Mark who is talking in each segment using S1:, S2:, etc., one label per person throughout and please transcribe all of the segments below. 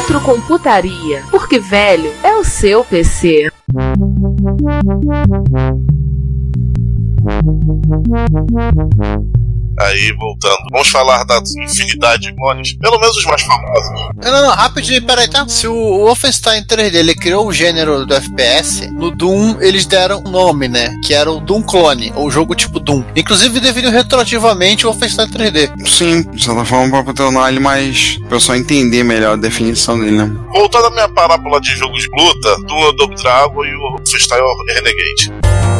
S1: Retrocomputaria, porque velho é o seu PC.
S2: Aí, voltando. Vamos falar da infinidade de clones. Pelo menos os mais famosos.
S3: Não, não, não, rapidinho, peraí, tá? Se o Wolfenstein 3D ele criou o gênero do FPS, no Doom eles deram um nome, né? Que era o Doom Clone, ou jogo tipo Doom. Inclusive definiu retroativamente o Wolfenstein 3D.
S4: Sim, de certa forma pra tornar ele mais. o pessoal entender melhor a definição dele, né?
S2: Voltando à minha parábola de jogos de luta, Doom Double Dragon e o Wolfenstein Renegade.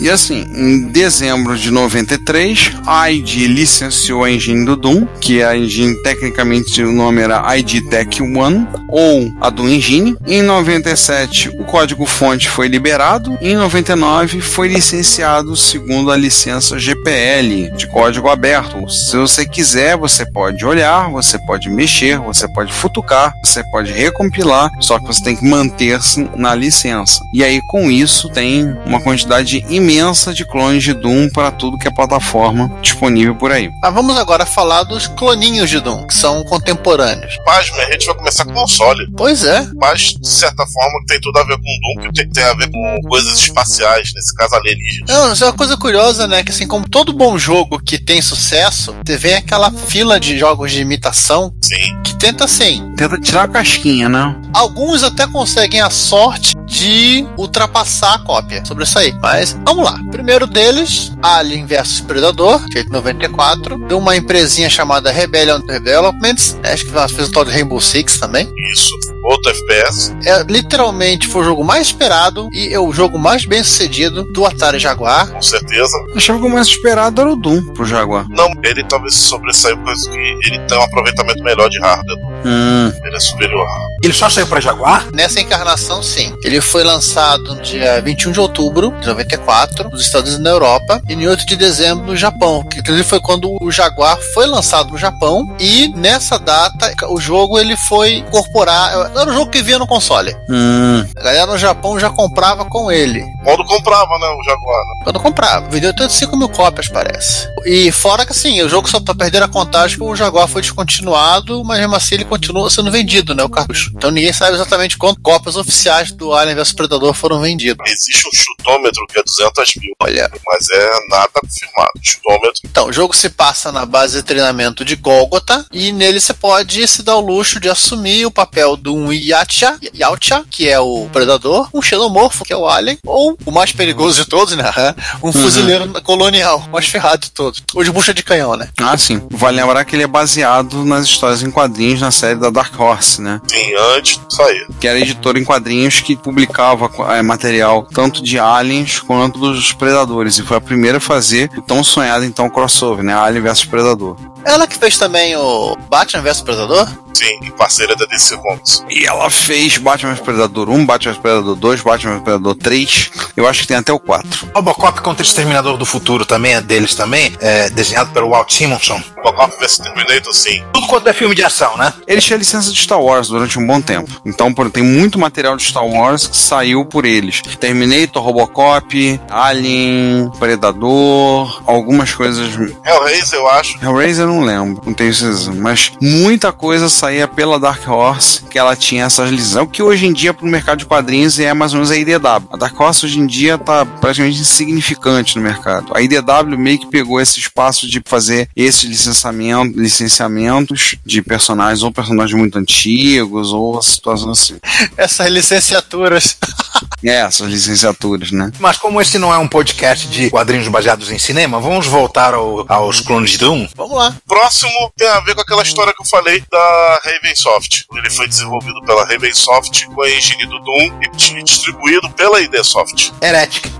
S4: E assim, em dezembro de 93, a ID licenciou a engine do Doom, que a engine tecnicamente o nome era ID Tech One, ou a Doom Engine. Em 97, o código-fonte foi liberado. Em 99, foi licenciado segundo a licença GPL, de código aberto. Se você quiser, você pode olhar, você pode mexer, você pode futucar, você pode recompilar, só que você tem que manter-se na licença. E aí, com isso, tem uma quantidade imensa imensa de clones de Doom para tudo que é plataforma disponível por aí.
S3: Mas vamos agora falar dos cloninhos de Doom, que são contemporâneos.
S2: Pasme, a gente vai começar com console.
S3: Pois é.
S2: Mas, de certa forma, tem tudo a ver com Doom, que tem, tem a ver com coisas espaciais, nesse caso alienígenas.
S3: Não, isso é uma coisa curiosa, né? Que assim, como todo bom jogo que tem sucesso, vem aquela fila de jogos de imitação
S2: Sim.
S3: que tenta assim.
S4: Tenta tirar a casquinha, né?
S3: Alguns até conseguem a sorte de ultrapassar a cópia sobre isso aí. Mas vamos lá. Primeiro deles, Alien vs Predador, em 94, de uma empresinha chamada Rebellion Developments, né, acho que ela fez o tal de Rainbow Six também.
S2: Isso, outro FPS.
S3: É, literalmente foi o jogo mais esperado e é o jogo mais bem sucedido do Atari Jaguar.
S2: Com certeza.
S4: Eu achava que o mais esperado era o Doom pro Jaguar.
S2: Não, ele talvez sobressaiu por isso que ele tem um aproveitamento melhor de hardware.
S4: Hum.
S2: Ele é superior.
S5: Ele só saiu pra Jaguar?
S3: Nessa encarnação, sim. Ele foi lançado no dia 21 de outubro de 94, nos Estados Unidos e na Europa, e em 8 de dezembro no Japão, que inclusive foi quando o Jaguar foi lançado no Japão, e nessa data o jogo ele foi incorporar, era um jogo que vinha no console.
S4: Hum.
S3: A galera no Japão já comprava com ele.
S2: Quando comprava, né, o Jaguar, né?
S3: Quando comprava, vendeu 85 mil cópias, parece. E fora que assim, o jogo só pra perder a contagem que o Jaguar foi descontinuado, mas mesmo assim ele continua sendo vendido, né, o cartucho. Então ninguém sabe exatamente quantas cópias oficiais do Alien vs Predador foram vendidas.
S2: Existe um chutômetro que é 200 mil.
S3: Olha.
S2: Mas é nada confirmado. Chutômetro.
S3: Então, o jogo se passa na base de treinamento de Golgotha e nele você pode se dar o luxo de assumir o papel de um Yacha, Yautja, que é o predador, um xenomorfo, que é o Alien, ou o mais perigoso de todos, né? Um fuzileiro colonial, o mais ferrado de todos. Ou de bucha de canhão, né?
S4: Ah, sim. Vale lembrar que ele é baseado nas histórias em quadrinhos na série da Dark Horse, né?
S2: Sim, antes disso aí.
S4: Que era editora em quadrinhos que publicava é, material tanto de aliens quanto dos predadores. E foi a primeira a fazer o tão sonhado então crossover, né? Alien vs Predador.
S3: Ela que fez também o Batman vs Predador?
S2: Sim, e parceira da DC Comics.
S4: E ela fez Batman vs Predador 1, Batman vs Predador 2, Batman vs Predador 3. Eu acho que tem até o 4.
S5: Robocop contra o Exterminador do Futuro também é deles também, é desenhado pelo Walt Simonson.
S2: Robocop vs Terminator, sim.
S5: Tudo quanto é filme de ação, né?
S4: Eles tinham licença de Star Wars durante um bom tempo. Então por- tem muito material de Star Wars que saiu por eles. Terminator, Robocop, Alien, Predador, algumas coisas.
S2: Hellraiser, eu acho.
S4: Hellraiser eu não lembro, não tenho certeza. Mas muita coisa saía pela Dark Horse, que ela tinha essas licenças. O que hoje em dia pro mercado de quadrinhos é mais ou menos a IDW. A Dark Horse hoje em dia tá praticamente insignificante no mercado. A IDW meio que pegou esse espaço de fazer esses licenciamento, licenciamentos de personagens ou personagens muito antigos ou situações assim.
S3: Essas licenciaturas.
S4: É, essas licenciaturas, né?
S5: Mas como esse não é um podcast de quadrinhos baseados em cinema, vamos voltar ao- aos clones de Doom?
S3: Vamos lá.
S2: Próximo tem a ver com aquela história que eu falei da pela Ravensoft. Ele foi desenvolvido pela Ravensoft com a engine do Doom e distribuído pela ID Soft.
S5: Heretic.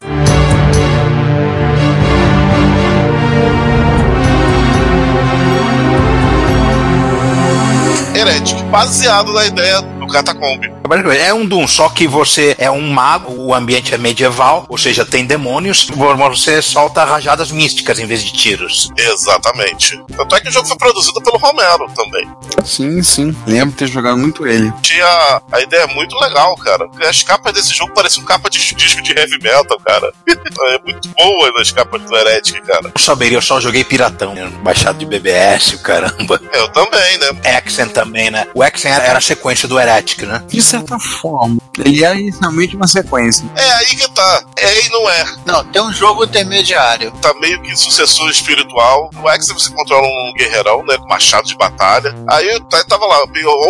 S2: Heretic, baseado na ideia do Catacomb.
S5: É um Doom, só que você é um mago, o ambiente é medieval, ou seja, tem demônios, você solta rajadas místicas em vez de tiros.
S2: Exatamente. Tanto é que o jogo foi produzido pelo Romero também.
S4: Sim, sim. Lembro de ter jogado muito ele.
S2: Tinha a ideia é muito legal, cara. As capas desse jogo pareciam capa de disco de heavy metal, cara. é muito boa as capas do Heretic, cara.
S5: Eu saberia, eu só joguei piratão, né? baixado de BBS, caramba.
S2: Eu também, né?
S5: Exen também, né? O Exen era a sequência do Heretic, né?
S4: De certa forma. Ele é inicialmente uma sequência.
S2: É aí que tá. É e não é.
S3: Não, tem um jogo intermediário.
S2: Tá meio que sucessor espiritual. No Exen você controla um guerreirão, né? Com machado de batalha. Aí tá- tava lá,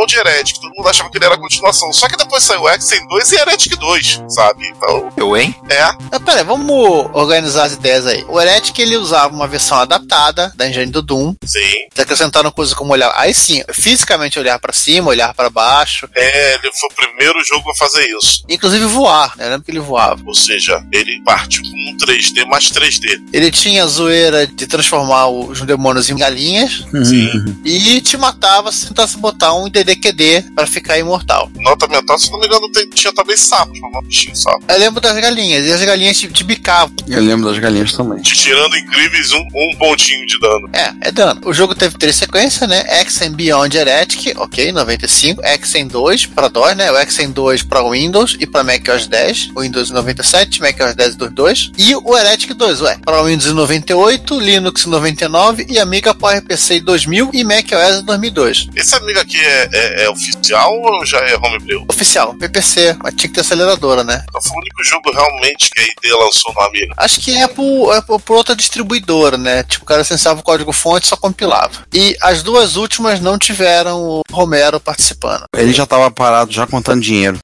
S2: onde Heretic, todo mundo achava que ele era a continuação. Só que depois saiu Exen 2 e Heretic 2, sabe? Então,
S5: Eu, hein?
S2: é.
S3: Mas peraí, vamos organizar as ideias aí. O Heretic ele usava uma versão adaptada da engine do Doom.
S2: Sim.
S3: Eles acrescentaram coisas como olhar. Aí sim, fisicamente olhar pra cima, olhar pra baixo.
S2: É, ele foi primeiro jogo a fazer isso.
S3: Inclusive voar, né? Eu lembro que ele voava.
S2: Ou seja, ele partiu com um 3D mais 3D.
S3: Ele tinha a zoeira de transformar os demônios em galinhas
S2: Sim.
S3: e te matava se tentasse botar um DDQD pra ficar imortal.
S2: Nota mental, se não me engano, tem- tinha também sapos, um bichinho sapo.
S3: Eu lembro das galinhas, e as galinhas te, te bicavam.
S4: Eu lembro das galinhas também.
S2: Tirando incríveis um, um pontinho de dano.
S3: É, é dano. O jogo teve três sequências, né? Exen Beyond Heretic, ok, 95. Exen 2 para DOS, né? O Exen 2 para Windows e para macOS 10. O Windows 97, macOS 10 e 22. E o Heretic 2, ué, para Windows 98, Linux 99 e Amiga PowerPC 2000 e macOS 2002.
S2: Esse amigo aqui é, é- é oficial ou já é homebrew?
S3: Oficial, PPC, mas tinha que ter aceleradora, né?
S2: Então foi o único jogo realmente que a ID lançou no Amiga.
S3: Acho que é por, é por por outra distribuidora, né? Tipo, o cara licenciava o código-fonte e só compilava. E as duas últimas não tiveram o Romero participando.
S4: Ele já tava parado, já contando dinheiro.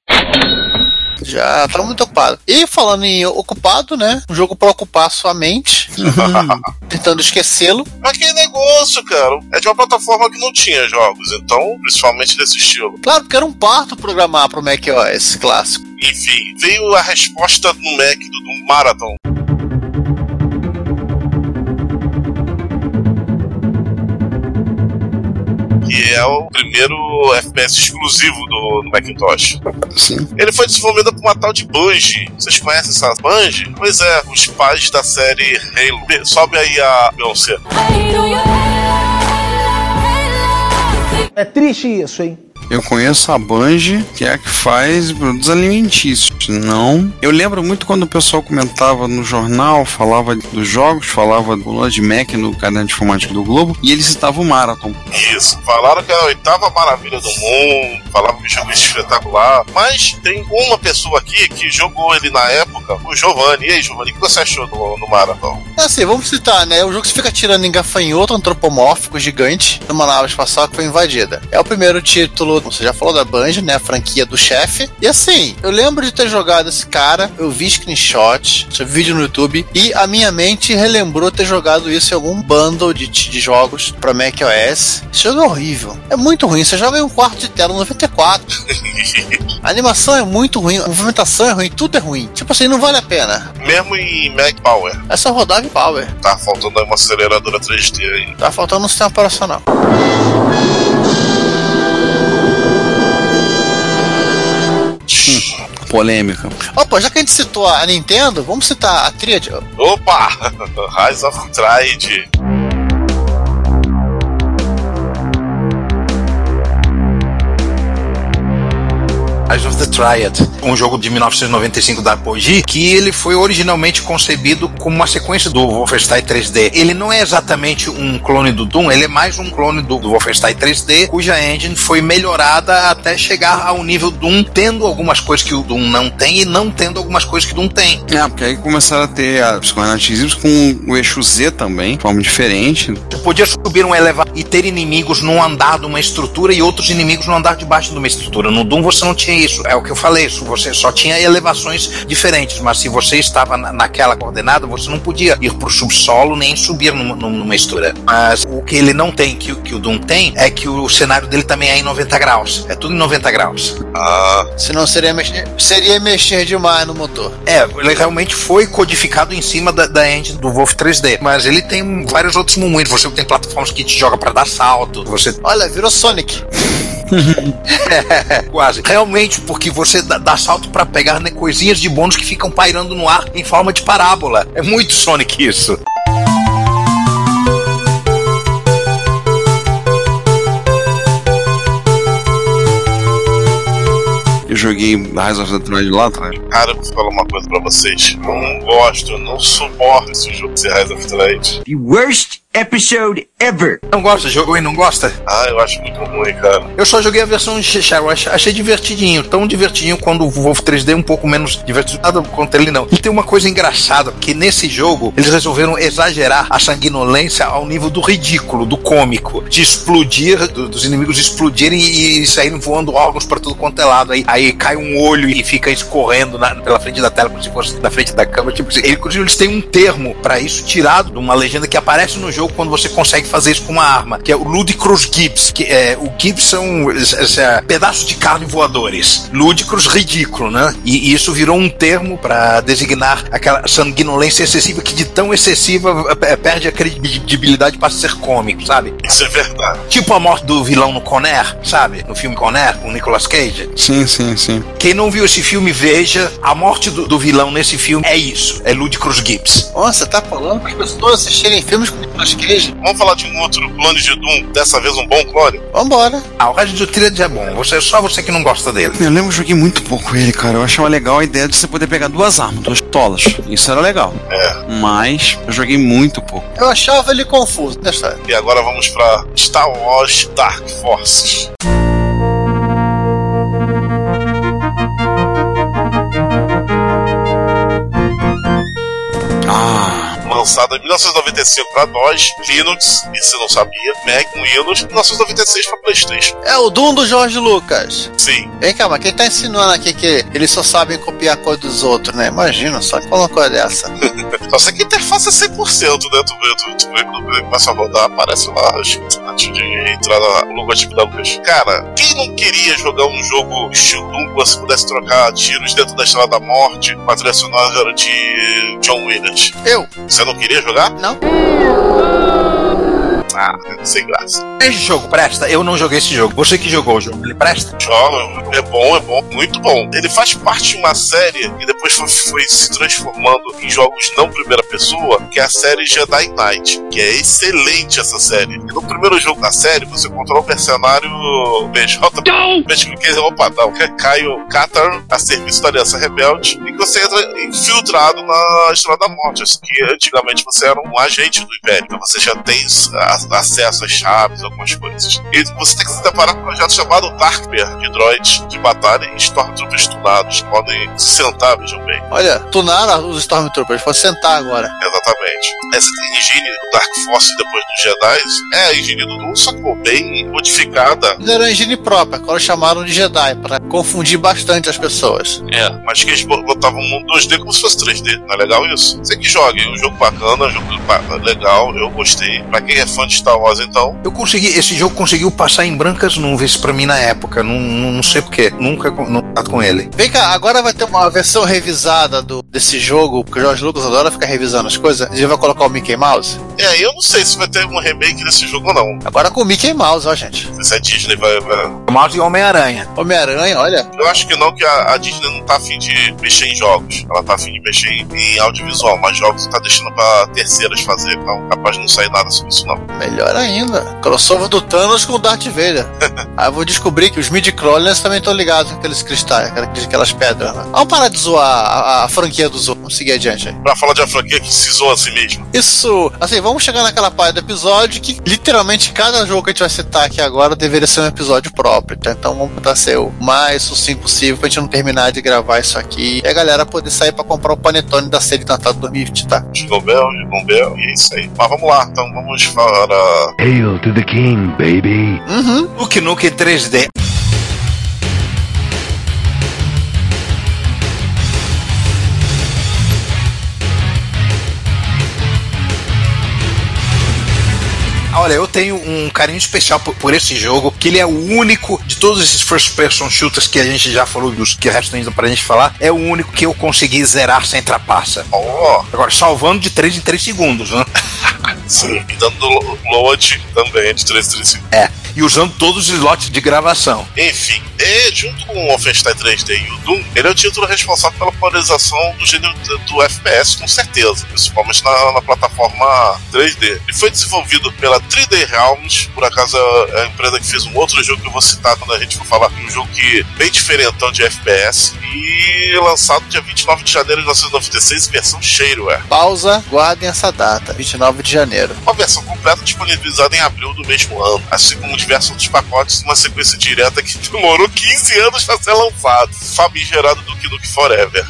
S3: Já tá muito ocupado. E falando em ocupado, né? Um jogo pra ocupar sua mente, tentando esquecê-lo.
S2: Mas que negócio, cara. É de uma plataforma que não tinha jogos, então, principalmente desse estilo.
S3: Claro, porque era um parto programar pro macOS clássico.
S2: Enfim, veio a resposta no Mac do, do Marathon. Que é o primeiro FPS exclusivo do, do Macintosh.
S4: Sim.
S2: Ele foi desenvolvido por uma tal de Bungie. Vocês conhecem essa Bungie? Pois é, os pais da série Halo. Be- Sobe aí a Beyoncé.
S6: É triste isso, hein?
S4: Eu conheço a Bungie, que é a que faz produtos alimentícios. Não. Eu lembro muito quando o pessoal comentava no jornal, falava dos jogos, falava do Lord Mac no caderno de informática do Globo, e ele citava o Marathon.
S2: Isso. Falaram que é a oitava maravilha do mundo. Falavam que o jogo é espetacular. Mas tem uma pessoa aqui que jogou ele na época, o Giovanni. E aí, Giovanni, o que você achou do, do Marathon?
S3: É assim, vamos citar, né? O jogo se fica tirando em gafanhoto antropomórfico gigante numa nave espacial que foi invadida. É o primeiro título, você já falou da Bungie, né? A franquia do chefe. E assim, eu lembro de ter jogado esse cara, eu vi screenshot, vídeo no YouTube, e a minha mente relembrou ter jogado isso em algum bundle de, de jogos pra macOS. Esse jogo é horrível. É muito ruim. Você joga em um quarto de tela 94. A animação é muito ruim, a movimentação é ruim, tudo é ruim. Tipo assim, não vale a pena.
S2: Mesmo em Mac Power.
S3: É só rodar em Power.
S2: Tá faltando uma aceleradora 3D aí.
S3: Tá faltando um sistema operacional.
S4: Polêmica.
S3: Opa, já que a gente citou a Nintendo, vamos citar a tríade.
S2: Opa! Rise of Tried.
S5: Eyes of the Triad, um jogo de 1995 da Apogee, que ele foi originalmente concebido como uma sequência do Wolfenstein 3D. Ele não é exatamente um clone do Doom, ele é mais um clone do, do Wolfenstein 3D, cuja engine foi melhorada até chegar ao nível Doom, tendo algumas coisas que o Doom não tem e não tendo algumas coisas que o Doom tem.
S4: É, porque aí começaram a ter a psicoanálise com o eixo Z também, de forma diferente.
S5: Você podia subir um elevador e ter inimigos num andar de uma estrutura e outros inimigos no andar de baixo de uma estrutura. No Doom você não tinha isso. É o que eu falei, isso, você só tinha elevações diferentes, mas se você estava na- naquela coordenada, você não podia ir pro subsolo nem subir numa, numa estrutura. Mas o que ele não tem, que, o- que o Doom tem, é que o cenário dele também é em 90 graus. É tudo em 90 graus.
S2: Ah,
S3: Senão seria mexer, seria mexer demais no motor.
S5: É, ele realmente foi codificado em cima da, da engine do Wolf 3D. Mas ele tem vários outros momentos. Você tem plataformas que te joga pra dar salto. Você
S3: Olha, virou Sonic.
S5: É, quase. Realmente, porque você dá, dá salto pra pegar né, coisinhas de bônus que ficam pairando no ar em forma de parábola. É muito Sonic isso.
S4: Eu joguei Rise of the Triad lá atrás.
S2: cara, eu vou falar uma coisa pra vocês. Eu não gosto, eu não suporto esse jogo de Rise of Trade.
S7: The worst episode ever.
S5: Não gosta? Jogou e não gosta?
S2: Ah, eu acho muito ruim, cara.
S5: Eu só joguei a versão de Shell, achei, achei divertidinho. Tão divertidinho quando o Wolf 3D é um pouco menos divertido. Nada contra ele, não. E tem uma coisa engraçada, porque nesse jogo eles resolveram exagerar a sanguinolência ao nível do ridículo, do cômico. De explodir, do- dos inimigos explodirem e, e saírem voando órgãos pra tudo quanto é lado. Aí, aí cai um olho e fica escorrendo na- pela frente da tela, como se fosse na frente da câmera. Tipo, assim. Ele- inclusive, eles têm um termo pra isso tirado de uma legenda que aparece no jogo quando você consegue fazer isso com uma arma, que é o Ludicrous Gibbs. Que é, o Gibbs são é, pedaços de carne voadores. Ludicrous, ridículo, né? E, e isso virou um termo pra designar aquela sanguinolência excessiva que de tão excessiva é, perde a credibilidade para ser cômico, sabe?
S2: Isso é verdade.
S5: Tipo a morte do vilão no Conner, sabe? No filme Conner, com o Nicolas Cage.
S4: Sim, sim, sim.
S5: Quem não viu esse filme, veja. A morte do, do vilão nesse filme é isso. É Ludicrous Gibbs.
S3: Nossa, você tá falando para as pessoas assistirem filmes com Nicolas Cage?
S2: Vamos falar de um outro clone de Doom, dessa vez um bom clone?
S3: Vambora.
S5: Ah, o Red do Triad é bom. Você, só você que não gosta dele.
S4: Eu lembro que eu joguei muito pouco ele, cara. Eu achava legal a ideia de você poder pegar duas armas, duas pistolas. Isso era legal.
S2: É.
S4: Mas eu joguei muito pouco.
S3: Eu achava ele confuso. Deixa eu ver.
S2: E agora vamos pra Star Wars Dark Forces. Lançado em 1995 para DOS, Linux, e se não sabia, Mac Windows, 1996 para Playstation.
S3: É o Doom do Jorge Lucas.
S2: Sim,
S3: Vem cá, mas quem tá ensinando aqui que eles só sabem copiar a coisa dos outros, né? Imagina só que uma coisa dessa.
S2: só sei que a interface é 100%, né? Tu vê, tu, tu vê quando ele começa a rodar, aparece lá antes de entrar no logotipo da Lucas. Cara, quem não queria jogar um jogo estilo Doom que você pudesse trocar tiros dentro da Estrela da Morte com a trilha sonora de John Williams?
S3: Eu?
S2: Você não queria jogar?
S3: Não.
S2: Ah, sem graça.
S5: Esse jogo presta? Eu não joguei esse jogo. Você que jogou o jogo, ele presta?
S2: Joga, é bom, é bom, muito bom. Ele faz parte de uma série que depois foi, foi se transformando em jogos não primeira pessoa, que é a série Jedi Knight, que é excelente essa série. E no primeiro jogo da série, você controla o mercenário BJ. Dizer, opa, não, que é Caio Katar, a serviço da Aliança Rebelde, e que você entra infiltrado na Estrela da Morte, assim, que antigamente você era um agente do Império, então você já tem a- acesso às chaves, algumas coisas. E você tem que se deparar com um projeto chamado Darkbear, de droids de batalha e Stormtroopers tunados, que podem se sentar, vejam bem.
S3: Olha, tunaram os Stormtroopers. Pode sentar agora.
S2: Exatamente. Essa engine do Dark Force depois dos Jedi é a engine do Doom, só que bem modificada.
S3: Fizeram a engine própria, agora chamaram de Jedi, pra confundir bastante as pessoas.
S2: É, mas que eles bo- botavam um 2D como se fosse 3D. Não é legal isso? Você que joga, é um jogo bacana, um jogo legal, eu gostei. Pra quem é fã de Star Wars, então,
S5: Eu consegui, esse jogo conseguiu passar em brancas nuvens pra mim na época. Não, não, sei porquê. Nunca não tá com ele.
S3: Vem cá, agora vai ter uma versão revisada do, desse jogo, porque o Jorge Lucas adora ficar revisando as coisas. Ele vai colocar o Mickey Mouse.
S2: é, eu não sei se vai ter um remake desse jogo ou não.
S3: Agora com o Mickey Mouse, ó, gente.
S2: Se a Disney vai, vai-
S5: Mouse e Homem-Aranha.
S3: Homem-Aranha, olha.
S2: Eu acho que não, que a, a Disney não tá afim de mexer em jogos. Ela tá afim de mexer em, em audiovisual, mas jogos tá deixando pra terceiras fazer, então capaz de não sair nada sobre isso não.
S3: Melhor ainda. Crossover do Thanos com o Darth Vader. Aí eu vou descobrir que os midi-crawlers também estão ligados com aqueles cristais, aquelas, aquelas pedras. Né? Vamos parar de zoar a, a franquia do Zorro. Vamos seguir adiante aí.
S2: Pra falar de uma franquia que se zoa a si mesmo.
S3: Isso, assim, vamos chegar naquela parte do episódio que literalmente cada jogo que a gente vai citar aqui agora deveria ser um episódio próprio, tá? Então vamos tentar ser o mais sucinto possível pra gente não terminar de gravar isso aqui e a galera poder sair pra comprar o panetone da série Natal 2020, tá?
S2: Jingle Bell, Jingle Bell, e é isso aí. Mas vamos lá, então vamos para.
S7: Hail to the king, baby.
S3: Uhum.
S5: Nuke Nuke 3D. Olha, eu tenho um carinho especial por, por esse jogo, que ele é o único de todos esses first person shooters que a gente já falou, dos que restam ainda pra gente falar, é o único que eu consegui zerar sem trapaça.
S2: Ó,
S5: Agora, salvando de 3 em 3 segundos, né?
S2: sim. E dando lo- load também de 335.
S5: É. E usando todos os slots de gravação.
S2: Enfim, e junto com o Wolfenstein 3D e o Doom, ele é o título responsável pela polarização do gênero do, do FPS, com certeza, principalmente na, na plataforma 3D. Ele foi desenvolvido pela 3D Realms, por acaso é a empresa que fez um outro jogo que eu vou citar quando a gente for falar, um jogo que bem diferentão de FPS, e lançado dia 29 de janeiro de 1996, versão shareware.
S3: Pausa, guardem essa data, 29 de janeiro.
S2: Uma versão completa disponibilizada em abril do mesmo ano, assim como diversos outros pacotes numa sequência direta que demorou 15 anos para ser lançado. Famigerado do Duke Forever.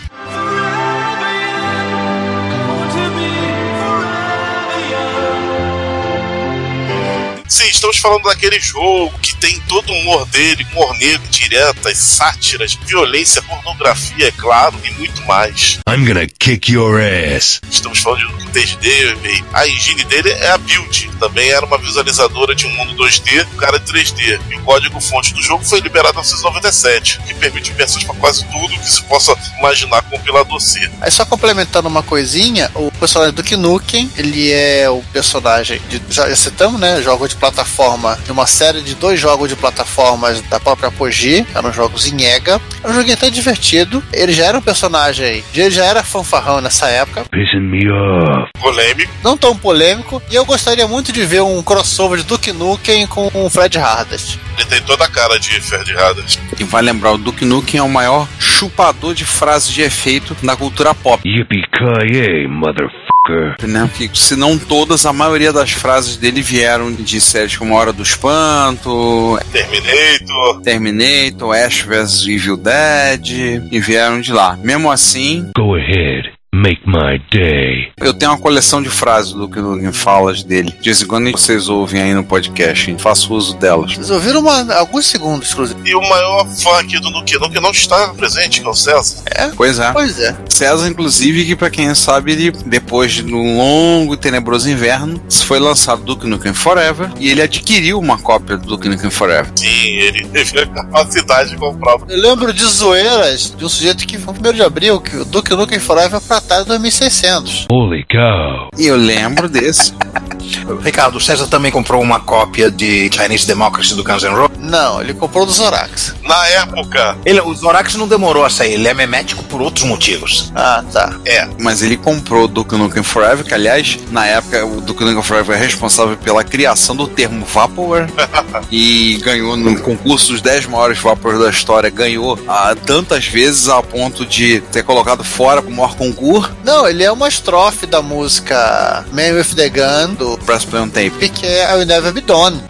S2: Sim, estamos falando daquele jogo que tem todo o humor dele, humor negro, diretas, sátiras, violência, pornografia, é claro, e muito mais.
S7: I'm gonna kick your ass.
S2: Estamos falando de um 3D, e a engine dele é a Build, também era uma visualizadora de um mundo 2D, um cara de 3D. E o código-fonte do jogo foi liberado em 1997, que permite versões para quase tudo que se possa imaginar compilador C.
S3: Aí só complementando uma coisinha, o personagem do Knucken, ele é o personagem de, já citamos, né, jogo de plataforma, de uma série de dois jogos de plataformas da própria Apogee, eram jogos em EGA. Era um joguinho até divertido. Ele já era um personagem, ele já era fanfarrão nessa época,
S7: Pissing me off.
S2: Polêmico,
S3: não tão polêmico, e eu gostaria muito de ver um crossover de Duke Nukem com o Fred Hardest.
S2: ele tem toda a cara de Ferd Haddad.
S4: E vai lembrar, o Duke Nukem é o maior chupador de frases de efeito da cultura pop.
S7: Yippee-ki-yay, motherfucker.
S4: Né? Que, se não todas, a maioria das frases dele vieram de séries como Hora do Espanto,
S2: Terminator,
S4: Terminator, Ash vs Evil Dead, e vieram de lá. Mesmo assim,
S7: Go ahead. Make my day.
S4: eu tenho uma coleção de frases do que Nukem falas dele. De vez em quando vocês ouvem aí no podcast, hein? faço uso delas.
S3: Vocês ouviram uma, alguns segundos, inclusive.
S2: e o maior fã aqui do Nuke Nuke não está presente, que é o César.
S4: Pois é.
S3: Pois é.
S4: César, inclusive, que pra quem sabe, ele, depois de um longo e tenebroso inverno, foi lançado Duke Nukem Forever e ele adquiriu uma cópia do Duke Nukem Forever.
S2: Sim, ele teve a capacidade de comprar.
S3: Eu lembro de zoeiras de um sujeito que foi no 1 de abril, que o Duke Nukem Forever pra de 2600.
S7: Holy cow.
S4: E eu lembro desse.
S5: Ricardo, o César também comprou uma cópia de Chinese Democracy do Guns N' Roses.
S3: Não, ele comprou do Zorax.
S2: Na época,
S5: Ele, o Zorax não demorou a sair, ele é memético por outros motivos.
S3: Ah, tá.
S2: é,
S4: Mas ele comprou o Duke Nukem Forever, que aliás, na época, o Duke Nukem Forever é responsável pela criação do termo Vaporware e ganhou no concurso dos 10 maiores Vaporware da história, ganhou ah, tantas vezes a ponto de ter colocado fora pro maior concurso
S3: Não, ele é uma estrofe da música Man with the Gun, do
S4: Press Play on Tape.
S3: que é I Will Never Be Done.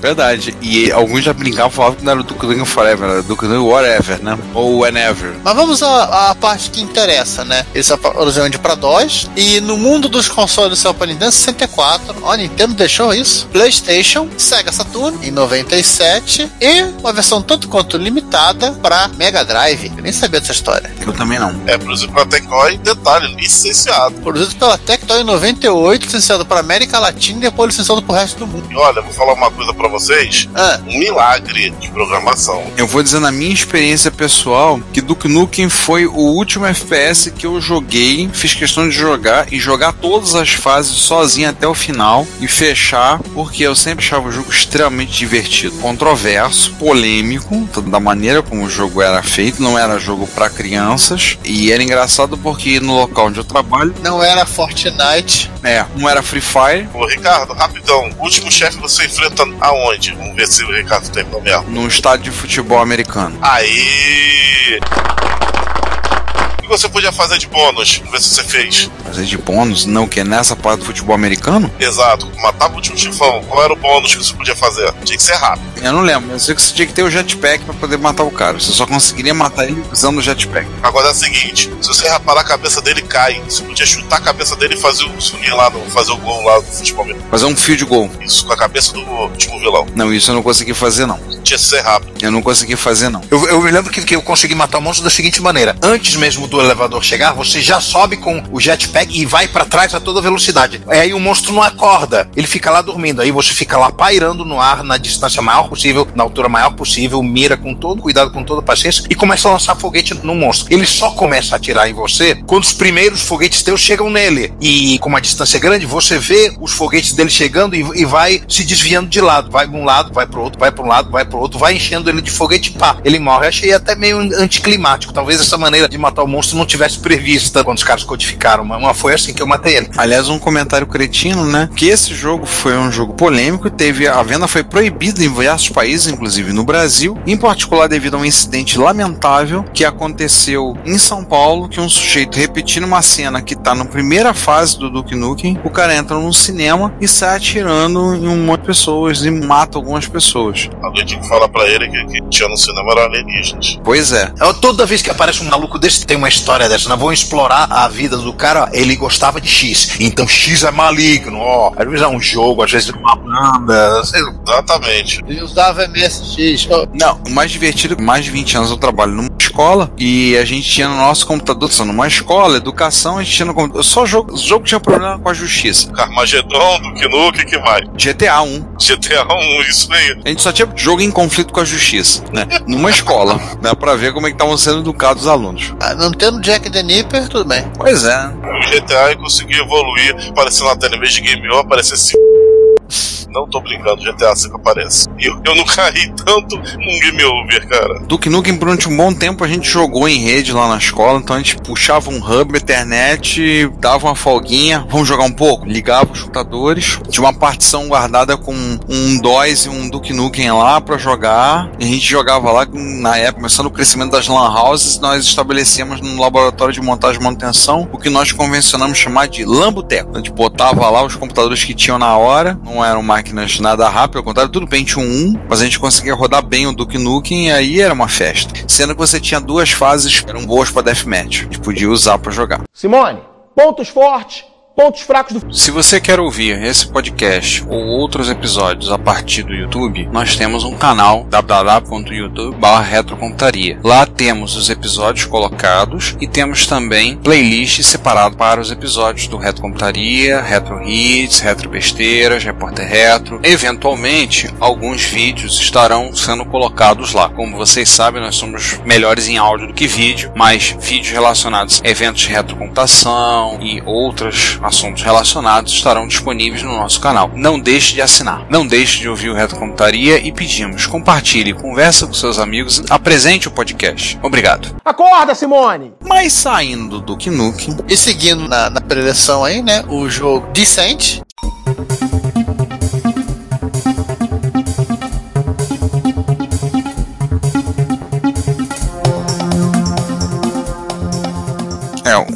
S4: Verdade. E alguns já brincavam falavam que não era o Duke Nukem Forever, era o Duke Nukem Whatever, né? Ou Whenever.
S3: Mas vamos à, à parte que interessa, né? Ele saiu pra- originalmente para DOS e no mundo dos consoles saiu para Nintendo 64. Ó, a Nintendo deixou isso. PlayStation, Sega Saturn em 97 e uma versão tanto quanto limitada para Mega Drive. Eu nem sabia dessa história.
S4: Eu também não.
S2: é produzido pela Tectoy, detalhe, licenciado.
S3: Produzido pela Tectoy em 98, licenciado para América Latina e depois licenciado para o resto do mundo.
S2: E olha, vou falar uma coisa pra vocês:
S3: Ah,
S2: um milagre de programação.
S4: Eu vou dizer na minha experiência pessoal que Duke Nukem foi o último FPS que eu joguei, fiz questão de jogar e jogar todas as fases sozinho até o final e fechar, porque eu sempre achava o jogo extremamente divertido, controverso, polêmico, da maneira como o jogo era feito, não era jogo para crianças e era engraçado porque no local onde eu trabalho,
S3: não era Fortnite.
S4: é, não era Free Fire,
S2: Ô, Ricardo, rapidão, o último chefe você enfrenta aonde? Vamos ver se o Ricardo tem problema.
S4: num estádio de futebol americano.
S2: Aí. O que você podia fazer de bônus? Vamos ver se você fez.
S4: Fazer de bônus, não que é nessa parte do futebol americano?
S2: Exato, matava o último chifão. Qual era o bônus que você podia fazer? Tinha que ser rápido.
S4: Eu não lembro, eu sei que você tinha que ter o jetpack pra poder matar o cara. Você só conseguiria matar ele usando o jetpack.
S2: Agora é o seguinte: se você reparar, a cabeça dele cai. Você podia chutar a cabeça dele e fazer o sunir lá, no, fazer o gol lá do futebol americano.
S4: Fazer um field goal.
S2: Isso, com a cabeça do último vilão.
S4: Não, isso eu não consegui fazer, não.
S2: Tinha que ser rápido.
S4: Eu não consegui fazer, não.
S5: Eu, eu me lembro que, que eu consegui matar o monstro da seguinte maneira: antes mesmo do elevador chegar, você já sobe com o jetpack e vai pra trás a toda velocidade. Aí o monstro não acorda, ele fica lá dormindo. Aí você fica lá pairando no ar na distância maior possível, na altura maior possível, mira com todo cuidado, com toda paciência e começa a lançar foguete no monstro. Ele só começa a atirar em você quando os primeiros foguetes teus chegam nele. E com uma distância grande, você vê os foguetes dele chegando e, e vai se desviando de lado. Vai de um lado, vai pro outro, vai para um lado, vai pro outro, vai enchendo ele de foguete, pá, ele morre. Eu achei até meio anticlimático. Talvez essa maneira de matar o monstro não tivesse prevista quando os caras codificaram, mas mas foi assim que eu matei ele.
S4: Aliás, um comentário cretino, né? Que esse jogo foi um jogo polêmico, teve a venda foi proibida em diversos países, inclusive no Brasil, em particular devido a um incidente lamentável que aconteceu em São Paulo, que um sujeito repetindo uma cena que tá na primeira fase do Duke Nukem, o cara entra num cinema e sai atirando em um monte de pessoas e mata algumas pessoas.
S2: Alguém tinha que falar pra ele que, que tinha no cinema era alienígenas.
S4: Pois é.
S5: Eu, toda vez que aparece um maluco desse, tem uma história dessa. Nós vamos explorar a vida do cara. Ele gostava de X. Então X é maligno, ó. Às vezes é um jogo, às vezes é uma banda. Sei.
S2: Exatamente.
S3: Ele usava MSX. Oh,
S4: Não, o mais divertido, com mais de 20 anos eu trabalho numa escola e a gente tinha no nosso computador, sendo numa escola, educação, a gente tinha no computador. Só jogo, jogo tinha problema com a justiça.
S2: Carmagedon, Duke Nukem, que mais?
S4: GTA 1.
S2: GTA 1, isso aí.
S4: A gente só tinha jogo em conflito com a justiça, né? Numa escola. Dá pra ver como é que estavam sendo educados os alunos.
S3: ah, não tendo Jack the Nipper, tudo bem.
S4: Pois é.
S2: O GTA eu consegui evoluir, aparecendo na tela em vez de Game On, aparecesse Não tô brincando, GTA V aparece. Eu, eu não caí tanto num Game Over, cara.
S4: Duke Nukem, durante um bom tempo, a gente jogou em rede lá na escola, então a gente puxava um hub, internet, dava uma folguinha, vamos jogar um pouco? Ligava os computadores, tinha uma partição guardada com um DOS e um Duke Nukem lá pra jogar, e a gente jogava lá, na época, começando o crescimento das lan houses, nós estabelecíamos no laboratório de montagem e manutenção o que nós convencionamos chamar de lamboteco. A gente botava lá os computadores que tinham na hora, não eram máquinas nada rápido, ao contrário, tudo Pentium 1, mas a gente conseguia rodar bem o Duke Nukem e aí era uma festa. Sendo que você tinha duas fases que eram boas pra Deathmatch, a gente podia usar pra jogar.
S6: Simone, pontos fortes, pontos fracos do
S4: Se você quer ouvir esse podcast ou outros episódios a partir do YouTube, nós temos um canal www.youtube.retrocomputaria. Lá temos os episódios colocados e temos também playlists separadas para os episódios do Retro Computaria, Retro Hits, Retro Besteiras, Repórter Retro. Eventualmente, alguns vídeos estarão sendo colocados lá. Como vocês sabem, nós somos melhores em áudio do que vídeo, mas vídeos relacionados a eventos de retrocomputação e outros assuntos relacionados estarão disponíveis no nosso canal. Não deixe de assinar. Não deixe de ouvir o Retrocomputaria e pedimos, compartilhe, conversa com seus amigos, apresente o podcast. Obrigado.
S6: Acorda, Simone!
S4: Mas saindo do Duke Nukem,
S3: E seguindo na, na preleção aí, né? O jogo Descent.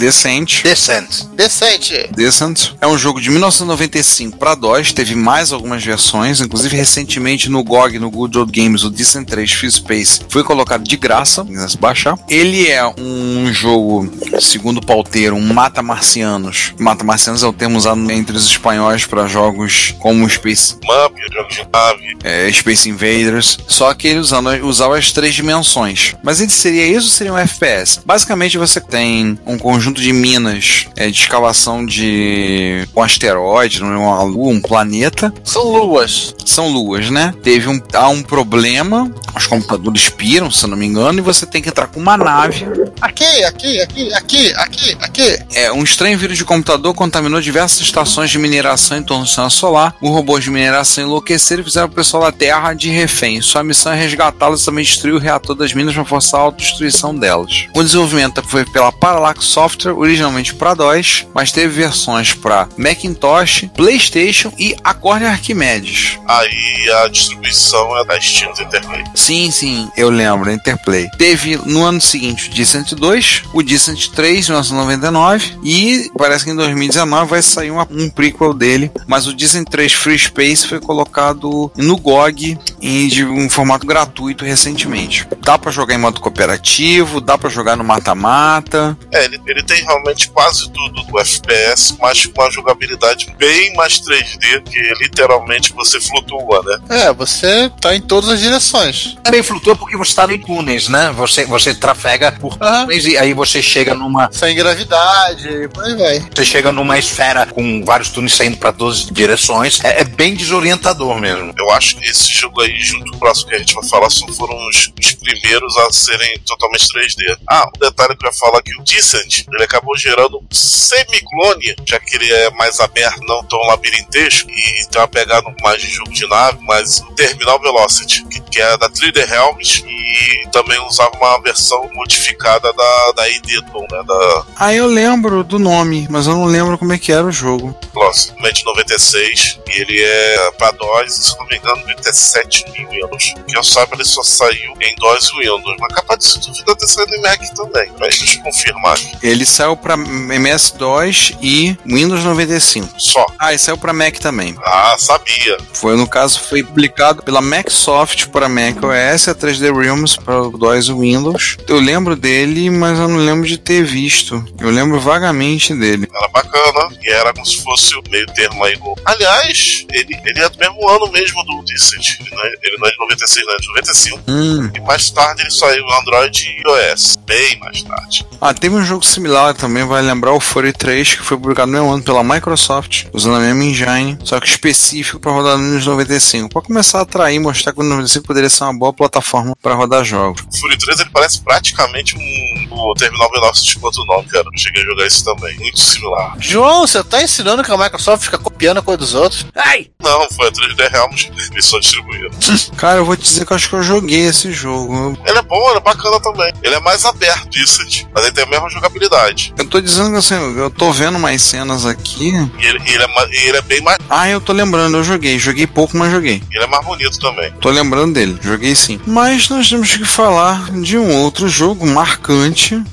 S4: Descent.
S5: Descent.
S3: Descent.
S4: Descent é um jogo de 1995 para DOS, teve mais algumas versões, inclusive recentemente no GOG, no Good Old Games, o Descent 3 Free Space foi colocado de graça, se baixar. Ele é um jogo, segundo o pauteiro, um mata-marcianos. Mata-marcianos é o termo usado entre os espanhóis para jogos como Space,
S2: Map, jogo de nave.
S4: é, Space Invaders, só que ele usando, usava as três dimensões. Mas ele seria isso ou seria um FPS? Basicamente você tem um conjunto de minas é, de escavação de um asteroide, não é uma lua, um planeta.
S3: São luas.
S4: São luas, né? Teve um, há um problema, os computadores piram, se não me engano, e você tem que entrar com uma nave.
S3: Aqui, aqui, aqui, aqui, aqui, aqui.
S4: É, um estranho vírus de computador contaminou diversas estações de mineração em torno do sistema solar. Os robôs de mineração enlouqueceram e fizeram o pessoal da Terra de refém. Sua missão é resgatá-los e também destruir o reator das minas para forçar a autodestruição delas. O desenvolvimento foi pela Parallax Software, originalmente para DOS, mas teve versões para Macintosh, PlayStation e Acorn Archimedes.
S2: Aí a distribuição é da Steam Interplay.
S4: Sim, sim, eu lembro, Interplay. Teve no ano seguinte Descent Warcraft 2, o Descent 3 em 1999 e parece que em 2019 vai sair uma- um prequel dele, mas o Descent 3 Free Space foi colocado no GOG em de um formato gratuito recentemente. Dá pra jogar em modo cooperativo, dá pra jogar no mata-mata.
S2: É, ele, ele tem realmente quase tudo do FPS, mas com uma jogabilidade bem mais 3D, que literalmente você flutua, né?
S3: É, você tá em todas as direções.
S5: Também flutua porque você está em túneis, né? Você, você trafega por
S3: Aham.
S5: E aí você chega numa.
S3: Sem gravidade, e por aí vai.
S5: Você chega numa esfera com vários túneis saindo para todas as direções. É, é bem desorientador mesmo.
S2: Eu acho que esse jogo aí, junto com o próximo que a gente vai falar, só foram os, os primeiros a serem totalmente 3D. Ah, um detalhe que eu ia falar que o Descent, ele acabou gerando um semiclone, já que ele é mais aberto, não tão labirintesco, e tem uma pegada mais de jogo de nave, mas o Terminal Velocity, que, que é da 3D Realms, e também usava uma versão modificada da, da né, da
S4: Ah, eu lembro do nome, mas eu não lembro como é que era o jogo.
S2: Plus, de 96, e ele é pra DOS, se não me engano, 97 em Windows. Que eu saiba, ele só saiu em DOS e Windows, mas capaz de se duvidar ter saído em Mac também, mas deixa eu confirmar.
S4: Ele saiu pra MS-DOS e Windows 95.
S2: Só.
S4: Ah, e saiu pra Mac também.
S2: Ah, sabia.
S4: Foi, no caso, foi publicado pela Macsoft para Mac OS, a 3D Realms para DOS e Windows. Eu lembro dele, mas eu não lembro de ter visto. Eu lembro vagamente dele.
S2: Era bacana, e era como se fosse o meio termo aí do. Aliás, ele, ele é do mesmo ano mesmo do Decent. Ele não é, ele não é de 96, não é de 95.
S4: Hum.
S2: E mais tarde ele saiu no Android e iOS. Bem mais tarde.
S4: Ah, teve um jogo similar também, vai lembrar o Fury 3, que foi publicado no mesmo ano pela Microsoft, usando a mesma engine, só que específico para rodar no Windows 95. Para começar a atrair, mostrar que o Windows 95 poderia ser uma boa plataforma para rodar jogos.
S2: O Fury 3 ele parece praticamente um, o Terminal Velocity quanto não, cara. Eu cheguei a jogar isso também. Muito similar.
S3: João, você tá ensinando que a Microsoft fica copiando a coisa dos outros?
S5: Ai!
S2: Não, foi a 3D Realms que só distribuíram.
S4: Cara, eu vou te dizer que eu acho que eu joguei esse jogo.
S2: Ele é bom, ele é bacana também. Ele é mais aberto, Dissent, mas ele tem a mesma jogabilidade.
S4: Eu tô dizendo que assim, eu tô vendo mais cenas aqui.
S2: E ele, ele, é, ele é bem mais.
S4: Ah, eu tô lembrando, eu joguei. Joguei pouco, mas joguei.
S2: Ele é mais bonito também.
S4: Tô lembrando dele, joguei sim. Mas nós temos que falar de um outro jogo marcante,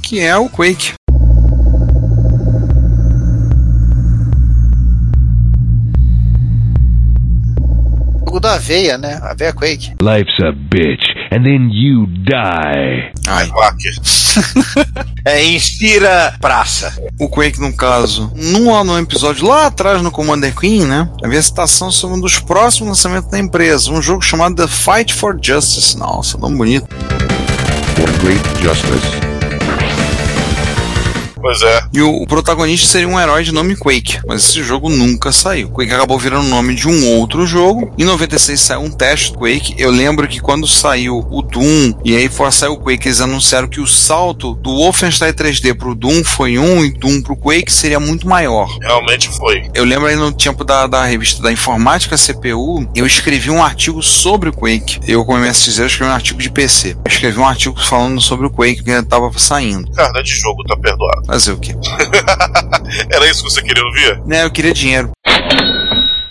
S4: que é o Quake.
S3: Jogo da aveia, né? A aveia Quake.
S7: Life's a bitch, and then you die.
S4: Ai.
S5: É, inspira praça.
S4: o Quake, no caso, no, no episódio lá atrás no Commander Queen, né? Havia citação sobre um dos próximos lançamentos da empresa, um jogo chamado The Fight for Justice. Nossa, tão bonito.
S7: For great justice.
S2: Pois é.
S4: E o, o protagonista seria um herói de nome Quake, mas esse jogo nunca saiu. Quake acabou virando o nome de um outro jogo. Em 96 saiu um teste do Quake. Eu lembro que quando saiu o Doom e aí foi sair o Quake, eles anunciaram que o salto do Wolfenstein 3D pro Doom foi um e Doom pro Quake seria muito maior.
S2: Realmente foi.
S4: Eu lembro aí no tempo da, da revista da informática CPU, eu escrevi um artigo sobre o Quake. Eu, como MSX, eu escrevi um artigo de PC. Eu escrevi um artigo falando sobre o Quake que estava saindo.
S2: Carne de jogo tá perdoado.
S4: Fazer o quê?
S2: Era isso que você queria ouvir?
S4: Né, eu queria dinheiro.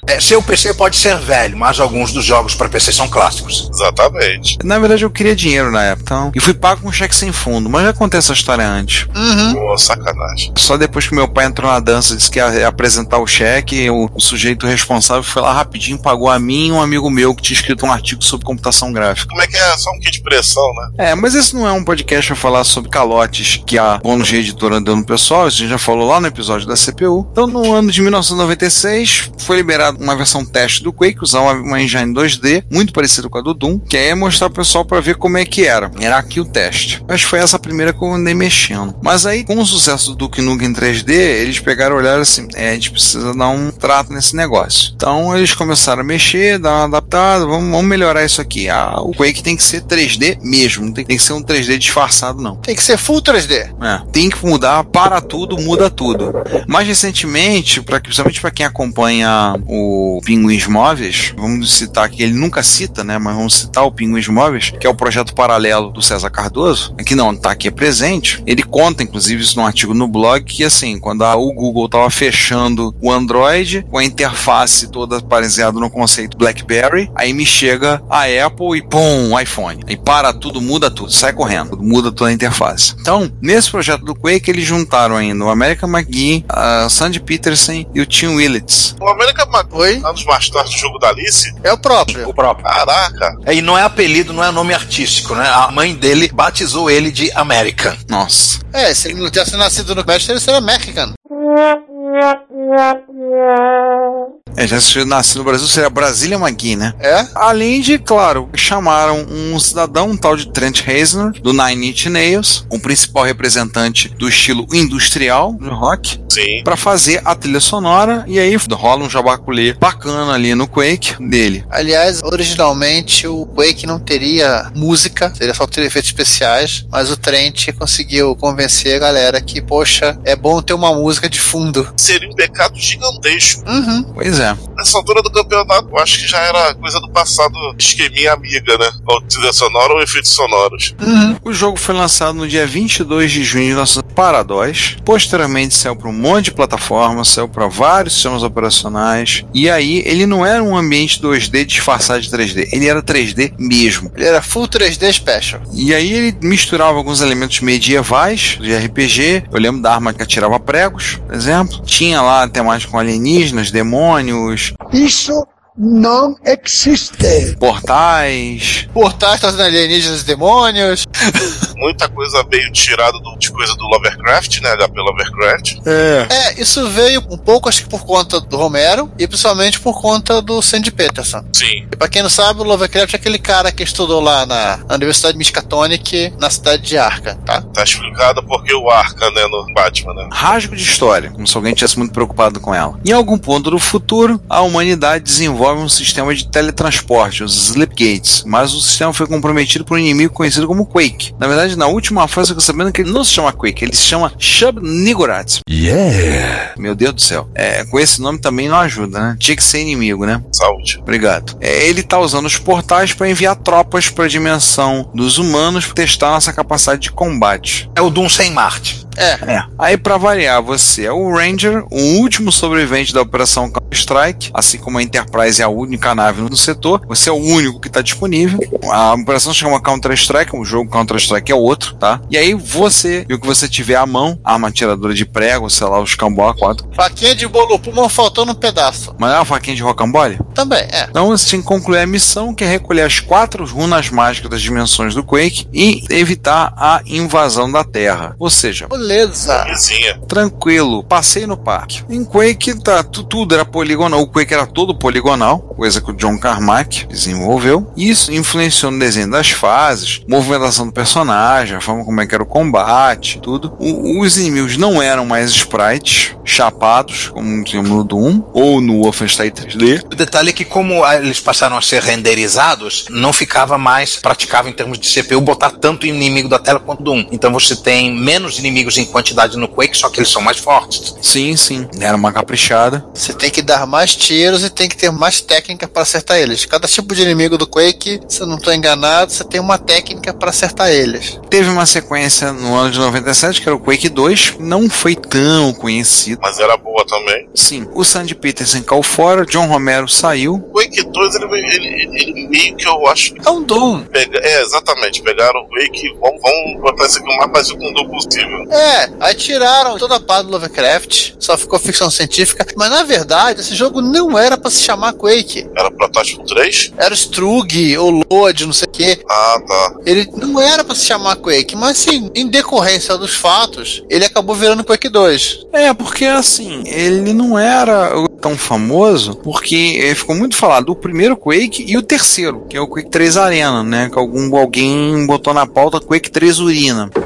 S5: É, seu PC pode ser velho, mas alguns dos jogos para PC são clássicos.
S2: Exatamente.
S4: Na verdade, eu queria dinheiro na época. Então, e fui pago com cheque sem fundo. Mas já contei essa história antes.
S2: Pô, sacanagem.
S4: Só depois que meu pai entrou na dança, disse que ia apresentar o cheque, o, o sujeito responsável foi lá rapidinho, pagou a mim e um amigo meu que tinha escrito um artigo sobre computação gráfica.
S2: Como é que é? Só um kit de pressão, né?
S4: É, mas esse não é um podcast pra falar sobre calotes que a de Editora deu no pessoal, isso a gente já falou lá no episódio da CPU. Então, no ano de 1996, foi liberada uma versão teste do Quake, usando uma, uma engine 2D, muito parecida com a do Doom, que aí é mostrar pro pessoal pra ver como é que era. Era aqui o teste. Que foi essa primeira que eu andei mexendo. Mas aí, com o sucesso do Duke Nukem 3D, eles pegaram e olharam assim, é, a gente precisa dar um trato nesse negócio. Então, eles começaram a mexer, dar uma adaptada, vamos, vamos melhorar isso aqui. Ah, o Quake tem que ser 3D mesmo, não tem, tem que ser um 3D disfarçado, não.
S3: Tem que ser full 3D.
S4: É, tem que mudar, para tudo, muda tudo. Mais recentemente, pra, principalmente para quem acompanha o o Pinguins Móveis, vamos citar aqui, ele nunca cita, né? Mas vamos citar o Pinguins Móveis, que é o projeto paralelo do César Cardoso, que não está aqui presente. Ele conta, inclusive, isso num artigo no blog, que assim, quando a, o Google estava fechando o Android, com a interface toda baseada no conceito BlackBerry, aí me chega a Apple e pum, iPhone. Aí para tudo, muda tudo, sai correndo, muda toda a interface. Então, nesse projeto do Quake, eles juntaram ainda o American McGee, a Sandy Peterson e o Tim Willits.
S2: O América matou
S3: Oi?
S2: anos mais tarde do jogo da Alice.
S3: É o próprio.
S5: O próprio.
S2: Caraca.
S5: É, E não é apelido, não é nome artístico, né? A mãe dele batizou ele de American.
S4: Nossa.
S3: É, se ele não tivesse nascido no México, ele seria American.
S4: É, já se nasce no Brasil, seria Brasília McGee, né?
S3: É?
S4: Além de, claro, chamaram um cidadão, um tal de Trent Reznor, do Nine Inch Nails, um principal representante do estilo industrial do rock, para fazer a trilha sonora, e aí rola um jabaculê bacana ali no Quake dele.
S3: Aliás, originalmente o Quake não teria música, seria só ter efeitos especiais, mas o Trent conseguiu convencer a galera que, poxa, é bom ter uma música de fundo.
S2: Seria um pecado gigantesco.
S3: Uhum.
S4: Pois é.
S2: Nessa altura do campeonato, eu acho que já era coisa do passado esqueminha amiga, né? Ou trilha sonora ou efeitos sonoros.
S4: O jogo foi lançado no dia 22 de junho de 1900 para DOS. Posteriormente saiu para um monte de plataformas, saiu para vários sistemas operacionais. E aí ele não era um ambiente 2D disfarçado de 3D, ele era 3D mesmo.
S3: Ele era full 3D special.
S4: E aí ele misturava alguns elementos medievais de RPG. Eu lembro da arma que atirava pregos, por exemplo. Tinha lá a temática com alienígenas, demônios,
S8: Isso não existe.
S4: portais.
S3: Portais trazendo alienígenas e demônios.
S2: Muita coisa veio tirada do- de coisa do Lovecraft, né? HP Lovecraft.
S4: É.
S3: É, isso veio um pouco, acho que por conta do Romero e principalmente por conta do Sandy Peterson.
S2: Sim.
S3: E pra quem não sabe, o Lovecraft é aquele cara que estudou lá na, na Universidade Miskatonic, na cidade de Arca, tá?
S2: Tá explicado porque o Arca, né? No Batman, né?
S4: rasgo de história, como se alguém tivesse muito preocupado com ela. Em algum ponto do futuro, a humanidade desenvolve um sistema de teletransporte, os Slipgates, mas o sistema foi comprometido por um inimigo conhecido como Quake. Na verdade, na última fase eu fico sabendo que ele não se chama Quake, ele se chama Shub-Niggurath.
S7: Yeah.
S4: Meu Deus do céu. É, com esse nome também não ajuda, né? Tinha que ser inimigo, né?
S2: Saúde.
S4: Obrigado. É, ele tá usando os portais para enviar tropas para a dimensão dos humanos testar nossa capacidade de combate.
S5: É o Doom sem Marte.
S3: É.
S4: É. Aí, pra variar, você é o Ranger, o último sobrevivente da Operação Counter-Strike, assim como a Enterprise é a única nave no setor. Você é o único que está disponível. A operação se chama Counter-Strike, o jogo Counter-Strike é outro, tá? E aí, você e o que você tiver à mão, arma atiradora de prego, sei lá, os cambó 4.
S3: Faquinha de bolo pulmão faltando um pedaço.
S4: Mas é uma faquinha de rocambole?
S3: Também, é.
S4: Então você tem que concluir a missão, que é recolher as quatro runas mágicas das dimensões do Quake e evitar a invasão da Terra. Ou seja,
S3: Beleza.
S4: Tranquilo, passei no parque. Em Quake, tá, tu- tudo era poligonal, o Quake era todo poligonal, coisa que o John Carmack desenvolveu. Isso influenciou no desenho das fases, movimentação do personagem, a forma como é que era o combate, tudo. O- os inimigos não eram mais sprites chapados, como tinha no Doom, ou no Wolfenstein 3D.
S5: O detalhe é que, como eles passaram a ser renderizados, não ficava mais praticável em termos de CPU botar tanto inimigo da tela quanto do 1. Então você tem menos inimigos em quantidade no Quake, só que eles são mais fortes.
S4: Sim, sim, era uma caprichada.
S3: Você tem que dar mais tiros e tem que ter mais técnica para acertar eles. Cada tipo de inimigo do Quake, se eu não estou enganado, você tem uma técnica para acertar eles.
S4: Teve uma sequência no ano de 97, que era o Quake 2, não foi tão conhecido.
S2: Mas era boa também.
S4: Sim, o Sandy Peterson caiu fora, John Romero saiu.
S2: O Quake 2, ele, ele, ele- ele meio que eu acho que
S3: É um Doom.
S2: pega, é, exatamente, pegaram o Quake e vão, vão botar isso aqui o mais parecido com o do possível.
S3: É, aí tiraram toda a parte do Lovecraft, só ficou ficção científica. Mas na verdade, esse jogo não era para se chamar Quake.
S2: Era protótipo 3?
S3: Era o Strug ou Load, não sei o quê.
S2: Ah, tá.
S3: Ele não era para se chamar Quake, mas sim, em decorrência dos fatos, ele acabou virando Quake 2.
S4: É, porque assim, ele não era tão famoso, porque ele ficou muito falado o primeiro Quake e o terceiro, que é o Quake 3 Arena, né? Que algum, alguém botou na pauta Quake 3 Urina.
S2: Por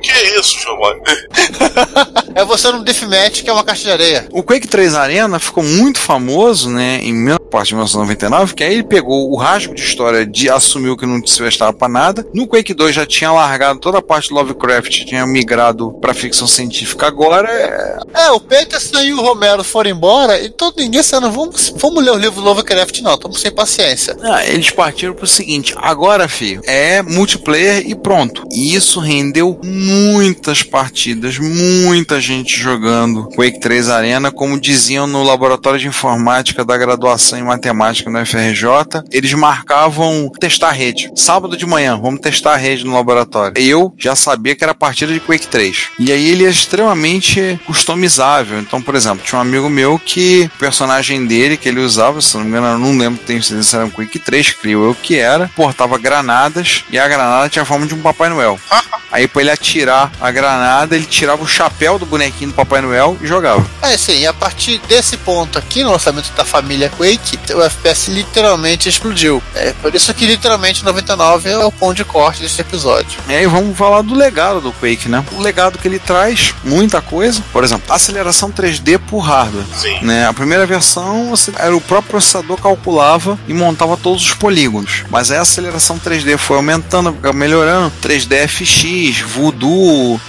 S2: que isso, Giovanni?
S3: É você no Deathmatch, que é uma caixa de areia.
S4: O Quake 3 Arena ficou muito famoso, né, em 1999, que aí ele pegou o rasgo de história de assumiu que não se prestava pra nada. No Quake 2 já tinha largado toda a parte do Lovecraft, tinha migrado pra ficção científica. Agora é...
S3: É, o Peterson e o Romero foram embora e todo ninguém sendo, vamos, vamos ler o livro do Lovecraft, não, estamos sem paciência.
S4: Ah, eles partiram pro seguinte: agora, filho, é multiplayer e pronto. E isso rendeu muitas partidas, muita gente jogando Quake 3 Arena, como diziam no laboratório de informática da graduação em matemática no FRJ, eles marcavam testar a rede. Sábado de manhã, vamos testar a rede no laboratório. Eu já sabia que era partida de Quake 3. E aí ele é extremamente customizável. Então, por exemplo, tinha um amigo meu que o personagem dele que ele usava, se não me engano, eu não lembro, certeza se era um Quake 3, creio eu que era, portava granadas e a granada tinha a forma de um Papai Noel. Aí pra ele atirar a granada, ele tirava o chapéu do bonequinho do Papai Noel e jogava.
S3: É, sim, e a partir desse ponto aqui, no lançamento da família Quake, o FPS literalmente explodiu. É por isso que literalmente 99 é o ponto de corte desse episódio.
S4: E aí vamos falar do legado do Quake, né? O legado que ele traz, muita coisa. Por exemplo, aceleração 3D por hardware.
S2: Sim.
S4: Né? A primeira versão, você, era o próprio processador calculava e montava todos os polígonos. Mas aí a aceleração 3D foi aumentando, melhorando. 3DFX, Voodoo,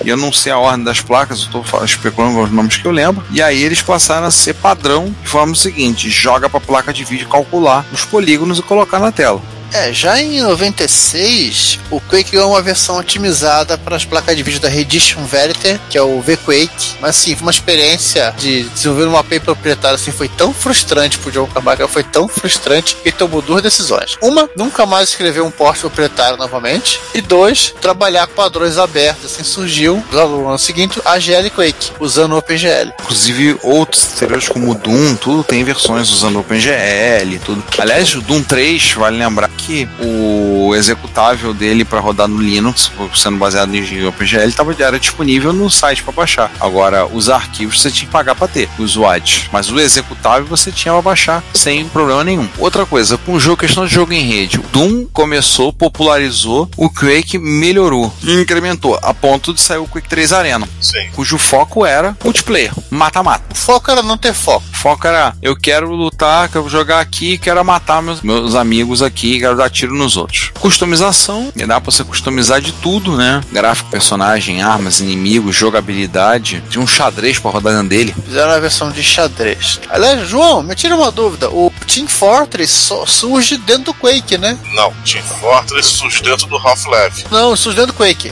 S4: eu não sei a ordem das placas, eu tô especulando com os nomes que eu lembro. E aí eles passaram a ser padrão de forma seguinte: joga pra placa de vídeo calcular os polígonos e colocar na tela.
S3: É, já em 96, o Quake ganhou uma versão otimizada para as placas de vídeo da Redition Veriter, que é o V-Quake. Mas sim, foi uma experiência de desenvolver uma API proprietária assim, foi tão frustrante pro John Carmack, foi tão frustrante que tomou duas decisões. Uma, nunca mais escrever um porte proprietário novamente. E dois, trabalhar com padrões abertos. Assim surgiu, no ano seguinte, a GL Quake, usando o OpenGL.
S4: Inclusive, outros exteriores como o Doom, tudo tem versões usando OpenGL, tudo. Aliás, o Doom 3, vale lembrar que o executável dele para rodar no Linux, sendo baseado em OpenGL, tava, era disponível no site para baixar. Agora, os arquivos você tinha que pagar para ter, os WADs. Mas o executável você tinha para baixar sem problema nenhum. Outra coisa, com o jogo, questão de jogo em rede, o Doom começou, popularizou, o Quake melhorou e incrementou, a ponto de sair o Quake 3 Arena,
S2: Sim.
S4: cujo foco era multiplayer, mata-mata.
S3: O foco era não ter foco.
S4: O foco era, eu quero lutar, quero jogar aqui, quero matar meus, meus amigos aqui, quero dar tiro nos outros. Customização, dá pra você customizar de tudo, né? Gráfico, personagem, armas, inimigos, jogabilidade. Tinha um xadrez pra rodar dentro dele.
S3: Fizeram a versão de xadrez. Aliás, João, me tira uma dúvida. O Team Fortress só surge dentro do Quake, né?
S2: Não, Team Fortress surge dentro do Half-Life.
S3: Não, surge dentro do Quake.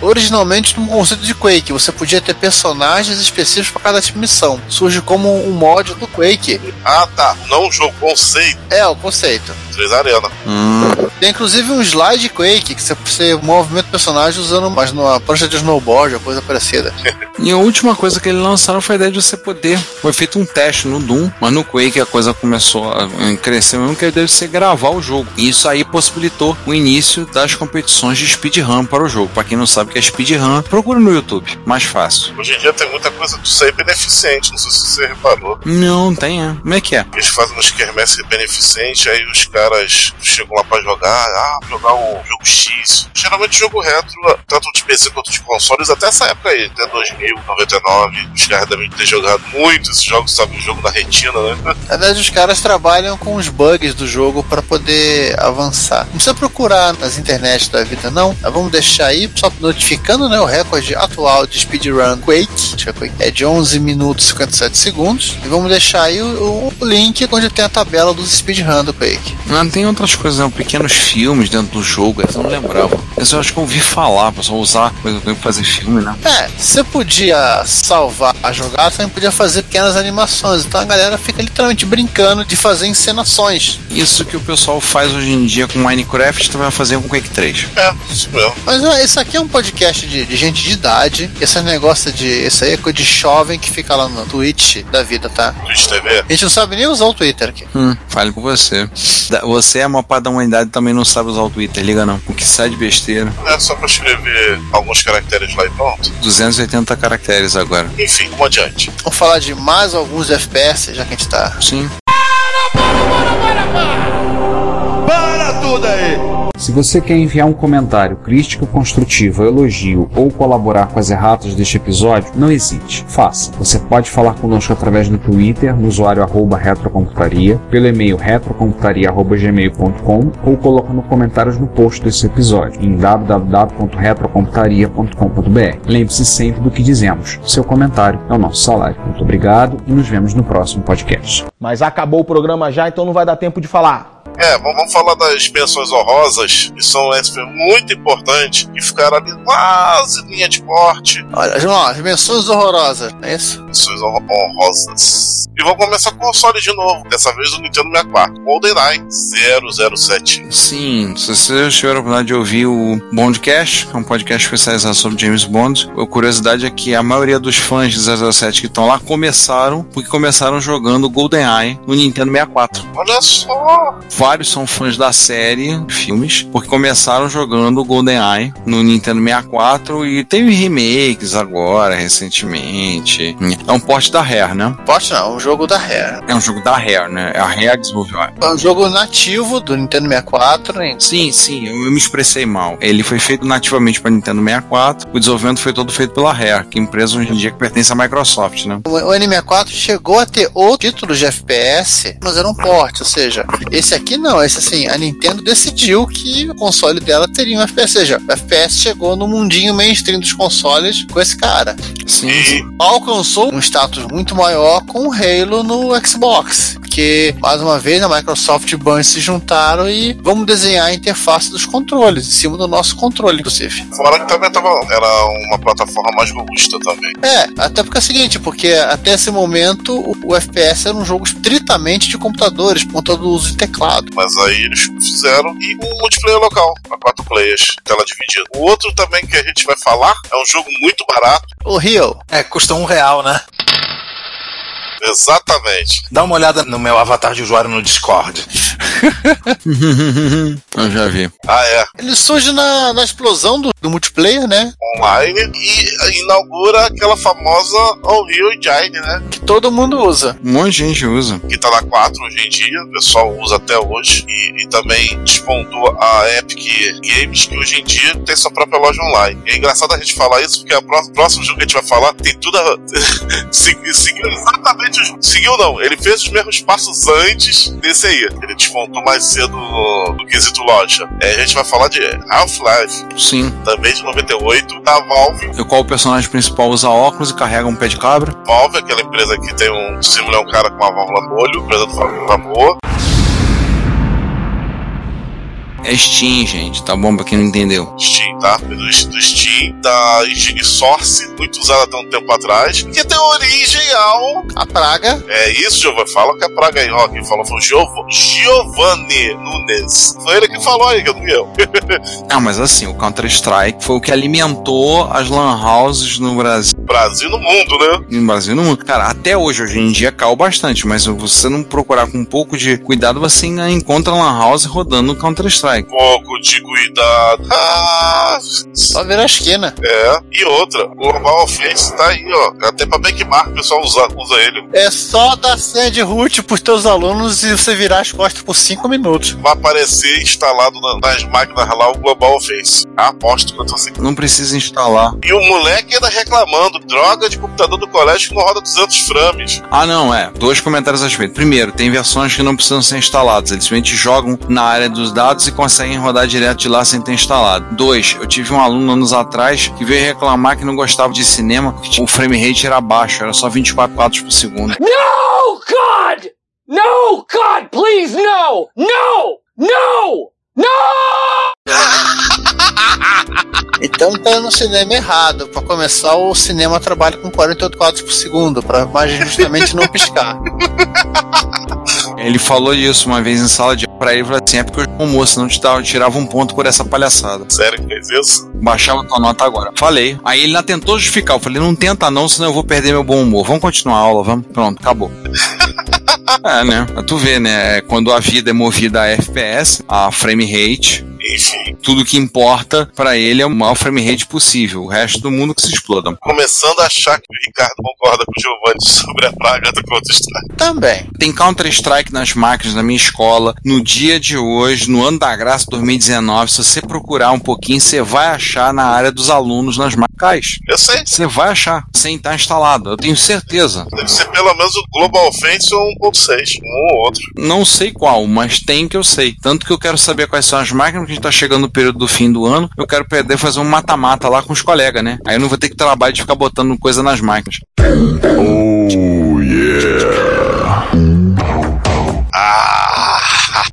S3: Originalmente, no conceito de Quake, você podia ter personagens específicos para cada tipo de missão. Surge como um mod do Quake.
S2: Ah, tá. Não o jogo, conceito.
S3: É, o conceito.
S2: 3 Arena.
S3: Tem inclusive um slide Quake que você, você movimenta o personagem usando mas numa prancha de snowboard ou coisa parecida.
S4: E a última coisa que eles lançaram foi a ideia de você poder. Foi feito um teste no Doom, mas no Quake a coisa começou a crescer mesmo, que é a ideia de você gravar o jogo. E isso aí possibilitou o início das competições de speedrun para o jogo. Para quem não sabe o que é speedrun, procura no YouTube, mais fácil.
S2: Hoje em dia tem muita coisa disso aí beneficente, não sei se você reparou.
S4: Não, tem, é. Como é que é?
S2: Eles fazem umas quermesses beneficentes, aí os caras chegam lá pra jogar, ah, jogar o jogo X. Geralmente jogo retro, tanto de PC quanto de consoles, até essa época aí, até 2000, 99. Os caras devem ter jogado muito esses jogos, sabe, o jogo da retina, né?
S3: Na verdade, os caras trabalham com os bugs do jogo para poder avançar. Não precisa procurar nas internet da vida, não. Mas vamos deixar aí, só notificando né, o recorde atual de speedrun Quake. É de 11 minutos e 57 segundos. E vamos deixar aí o, o link onde tem a tabela dos speedrun do Quake.
S4: Ah, tem outras coisas, né? pequenos filmes dentro do jogo, essa eu não lembrava. Essa eu acho que eu ouvi falar, pra só usar coisa pra fazer filme, né?
S3: É, você podia salvar a jogada, também podia fazer pequenas animações. Então a galera fica literalmente brincando de fazer encenações.
S4: Isso que o pessoal faz hoje em dia com Minecraft, tu vai fazer com Quake 3.
S2: É, isso mesmo.
S3: Mas ó, isso aqui é um podcast de, de gente de idade. Esse negócio de. Esse aí é coisa de jovem que fica lá no Twitch da vida, tá?
S2: Twitch TV.
S3: A gente não sabe nem usar o Twitter aqui.
S4: Hum, fale com você. Da- Você é uma parte da humanidade também não sabe usar o Twitter, liga não. O que sai de besteira.
S2: É só pra escrever alguns caracteres lá e pronto.
S4: 280 caracteres agora.
S2: Enfim, vamos adiante.
S3: Vamos falar de mais alguns FPS, já que a gente tá.
S4: Sim.
S6: Para tudo aí!
S9: Se você quer enviar um comentário, crítica construtiva, elogio ou colaborar com as erratas deste episódio, não hesite, faça. Você pode falar conosco através do Twitter, no usuário retrocomputaria, pelo e-mail retrocomputaria.gmail.com ou colocando comentários no post desse episódio em www.retrocomputaria.com.br. Lembre-se sempre do que dizemos. Seu comentário é o nosso salário. Muito obrigado e nos vemos no próximo podcast.
S6: Mas acabou o programa já, então não vai dar tempo de falar.
S2: É, vamos falar das menções honrosas, que são SP muito importantes, que ficaram ali quase linha de corte.
S3: Olha, João, as menções horrorosas, não é isso?
S2: Menções hon- honrosas. E vamos começar com o console de novo, dessa vez o Nintendo 64. GoldenEye 007.
S4: Sim, se vocês tiveram a oportunidade de ouvir o Bondcast, que é um podcast especializado sobre James Bond, a curiosidade é que a maioria dos fãs de 007 que estão lá começaram porque começaram jogando GoldenEye no Nintendo 64.
S2: Olha só!
S4: Vários são fãs da série, filmes, porque começaram jogando GoldenEye no Nintendo 64 e teve remakes agora, recentemente. É um porte da Rare, né?
S3: Poste não, jogo da Rare.
S4: É um jogo da Rare, né? É a Rare desenvolveu.
S3: É um jogo nativo do Nintendo 64, hein?
S4: Sim, sim, eu, eu me expressei mal. Ele foi feito nativamente para Nintendo 64, o desenvolvimento foi todo feito pela Rare, que é empresa hoje em dia que pertence à Microsoft, né?
S3: O o N64 chegou a ter outros títulos de FPS, mas era um porte, ou seja, esse aqui não, esse assim, a Nintendo decidiu que o console dela teria um FPS, ou seja, o FPS chegou no mundinho mainstream dos consoles com esse cara.
S4: Sim,
S3: Alcançou um status muito maior com o Halo no Xbox, porque mais uma vez a Microsoft e o Bungie se juntaram e vamos desenhar a interface dos controles, em cima do nosso controle, inclusive.
S2: fora que também tava, era uma plataforma mais robusta também.
S3: É, até porque é o seguinte, porque até esse momento o, o FPS era um jogo estritamente de computadores, por conta do uso de teclado.
S2: Mas aí eles fizeram e um multiplayer local, para quatro players, tela dividida. O outro também que a gente vai falar é um jogo muito barato.
S3: O Rio,
S5: É, custa um real, né?
S2: Exatamente.
S5: Dá uma olhada no meu avatar de usuário no Discord.
S4: eu já vi.
S2: Ah, é.
S3: ele surge na, na explosão do, do multiplayer, né?
S2: Online e inaugura aquela famosa Unreal Engine, né?
S3: Que todo mundo usa.
S4: Um monte de gente usa.
S2: Que tá na 4 hoje em dia, o pessoal usa até hoje. E, e também despontou a Epic Games, que hoje em dia tem sua própria loja online. E é engraçado a gente falar isso, porque o próximo jogo que a gente vai falar tem tudo a. exatamente jogo. Seguiu não, ele fez os mesmos passos antes desse aí. Ele despontou mais cedo no, no quesito loja. É, a gente vai falar de Half-Life,
S4: Sim.
S2: também de 98, da Valve.
S4: E qual o personagem principal usa óculos e carrega um pé de cabra?
S2: Valve, aquela empresa que tem um simula um cara com uma válvula no olho, empresa do favor.
S4: É Steam, gente, tá bom pra quem não entendeu.
S2: Steam, tá? Do, do Steam, da Engine Source, muito usada até um tempo atrás, que tem origem ao.
S3: A praga.
S2: É isso, Giovanni. Fala que é praga aí, ó. Quem falou foi o Giov- Giovanni Nunes. Foi ele que falou aí, que não fui eu.
S4: Ah, mas assim, o Counter-Strike foi o que alimentou as lan houses no Brasil.
S2: Brasil no mundo, né?
S4: No Brasil no mundo. Cara, até hoje, hoje em dia, caiu bastante, mas se você não procurar com um pouco de cuidado, você ainda encontra lan house rodando no Counter-Strike.
S2: Pouco de cuidado. Ah,
S3: Só virar a esquina.
S2: é. E outra, o Global Offense tá aí, ó. Até pra benchmark o pessoal usa, usa ele.
S3: É só dar senha de root pros teus alunos e você virar as costas por 5 minutos.
S2: Vai aparecer instalado na- nas máquinas lá o Global Offense. Aposto que eu tô assim.
S4: Não precisa instalar.
S2: E o moleque ainda reclamando, droga de computador do colégio que não roda 200 frames.
S4: Ah, não, é. Dois comentários a respeito. Primeiro, tem versões que não precisam ser instaladas. Eles simplesmente jogam na área dos dados e conseguem rodar direto de lá sem ter instalado. Dois, eu tive um aluno anos atrás que veio reclamar que não gostava de cinema, que o frame rate era baixo, era só 24 quadros por segundo.
S10: No, God! No, God, please, no! No! No! No!
S3: Então tá no cinema errado. Pra começar, o cinema trabalha com 48 quadros por segundo, pra imagem justamente não piscar.
S4: Ele falou isso uma vez em sala de aula pra ele e falou assim: é porque eu almoço, não te dava, eu tirava um ponto por essa palhaçada.
S2: Sério que fez isso?
S4: Baixava tua nota agora. Falei. Aí ele ainda tentou justificar. Eu falei, não tenta não, senão eu vou perder meu bom humor. Vamos continuar a aula, vamos. Pronto, acabou. é, né? Pra tu ver, né? Quando a vida é movida a FPS, a frame rate,
S2: Enfim.
S4: tudo que importa pra ele é o maior frame rate possível. O resto do mundo que se exploda.
S2: Começando a achar que o Ricardo concorda com o Giovanni sobre a praga do Counter-Strike.
S3: Também.
S4: Tem Counter-Strike nas máquinas na minha escola. No dia de hoje, no ano da graça 2019, se você procurar um pouquinho, você vai achar na área dos alunos nas máquinas.
S2: Eu sei.
S4: Você vai achar, sem estar instalado. Eu tenho certeza.
S2: Deve ser pelo menos o Global Offense ou 1.6, um ou outro.
S4: Não sei qual, mas tem que eu sei. Tanto que eu quero saber quais são as máquinas, que gente tá chegando no período do fim do ano. Eu quero poder fazer um mata-mata lá com os colegas, né? Aí eu não vou ter que trabalhar de ficar botando coisa nas máquinas.
S7: Oh, yeah.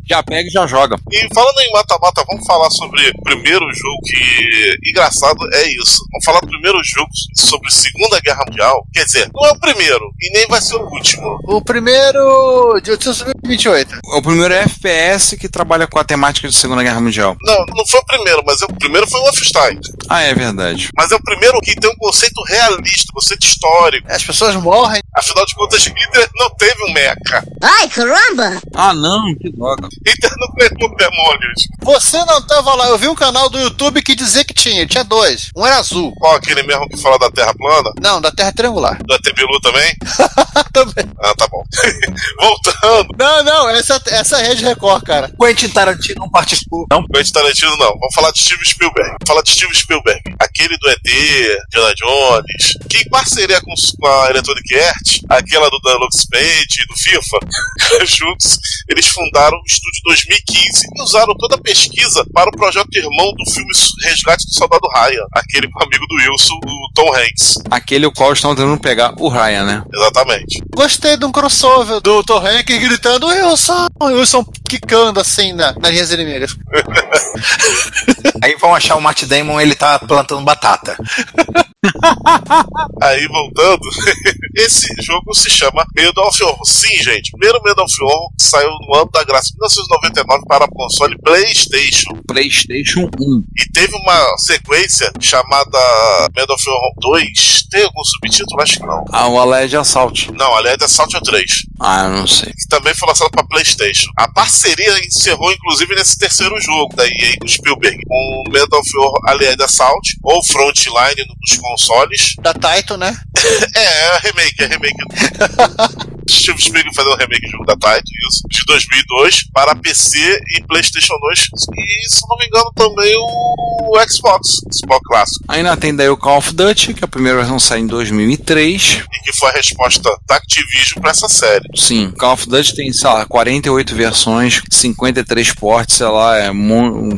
S4: Já pega e já joga.
S2: E falando em mata-mata, vamos falar sobre o primeiro jogo que. Engraçado é isso. Vamos falar do primeiro jogo sobre Segunda Guerra Mundial. Quer dizer, não é o primeiro e nem vai ser o último.
S3: O primeiro de 828.
S4: O primeiro é FPS que trabalha com a temática de Segunda Guerra Mundial.
S2: Não, não foi o primeiro, mas é o primeiro foi o Wolfenstein.
S4: Ah, é verdade.
S2: Mas é o primeiro que tem um conceito realista, conceito histórico.
S3: As pessoas morrem.
S2: Afinal de contas, Hitler não teve um mecha.
S11: Ai, caramba!
S4: Ah, não, que droga.
S2: Não ganhou demônios.
S3: Você não tava lá. Eu vi um canal do YouTube que dizia que tinha. Tinha dois. Um era azul.
S2: Qual aquele mesmo que fala da Terra plana?
S3: Não, da Terra triangular.
S2: Da Tebilu também?
S3: Também.
S2: Ah, tá bom. Voltando.
S3: Não, não. Essa, essa é a Rede Record, cara.
S5: Quentin Tarantino não participou.
S2: Não, Quentin Tarantino não. Vamos falar de Steven Spielberg. Vamos falar de Steven Spielberg. Aquele do ET, Diana Jones, que em parceria com, com a Electronic Arts, aquela do Deluxe Paint e do FIFA, juntos, eles fundaram o estúdio 2015 e usaram toda a pesquisa para o projeto irmão do filme Resgate do Soldado Ryan, aquele com o amigo do Wilson, o Tom Hanks.
S4: Aquele o qual estão tentando pegar o Ryan, né?
S2: Exatamente.
S3: Gostei de um crossover do Tom Hanks gritando Wilson, Wilson quicando assim na, nas linhas inimigas.
S5: Aí vão achar o Matt Damon, ele tá plantando batata.
S2: Aí voltando, esse jogo se chama Medal of Honor. Sim, gente, primeiro Medal of Honor saiu no ano da graça 1999 para o console PlayStation.
S4: PlayStation 1.
S2: E teve uma sequência chamada Medal of Honor 2. Tem algum subtítulo? Acho que não.
S4: Ah, o Aled Assault.
S2: Não, é Assault 3.
S4: Ah, eu não sei.
S2: Que também foi lançado para PlayStation. A parceria encerrou, inclusive, nesse terceiro jogo da EA com Spielberg. Com Medal of Honor Allied Assault, ou Frontline nos consoles.
S3: Da Taito, né?
S2: é, é remake, é remake. Steve Spielberg fazendo um remake de jogo da Taito, isso, de 2002, para PC e PlayStation 2. E, se não me engano, também o Xbox, Xbox clássico.
S4: Ainda tem daí o Call of Duty, que a primeira versão sai em 2003.
S2: E que foi a resposta da Activision para essa série.
S4: Sim, Call of Duty tem, sei lá, 48 versões, 53 portes, sei lá, é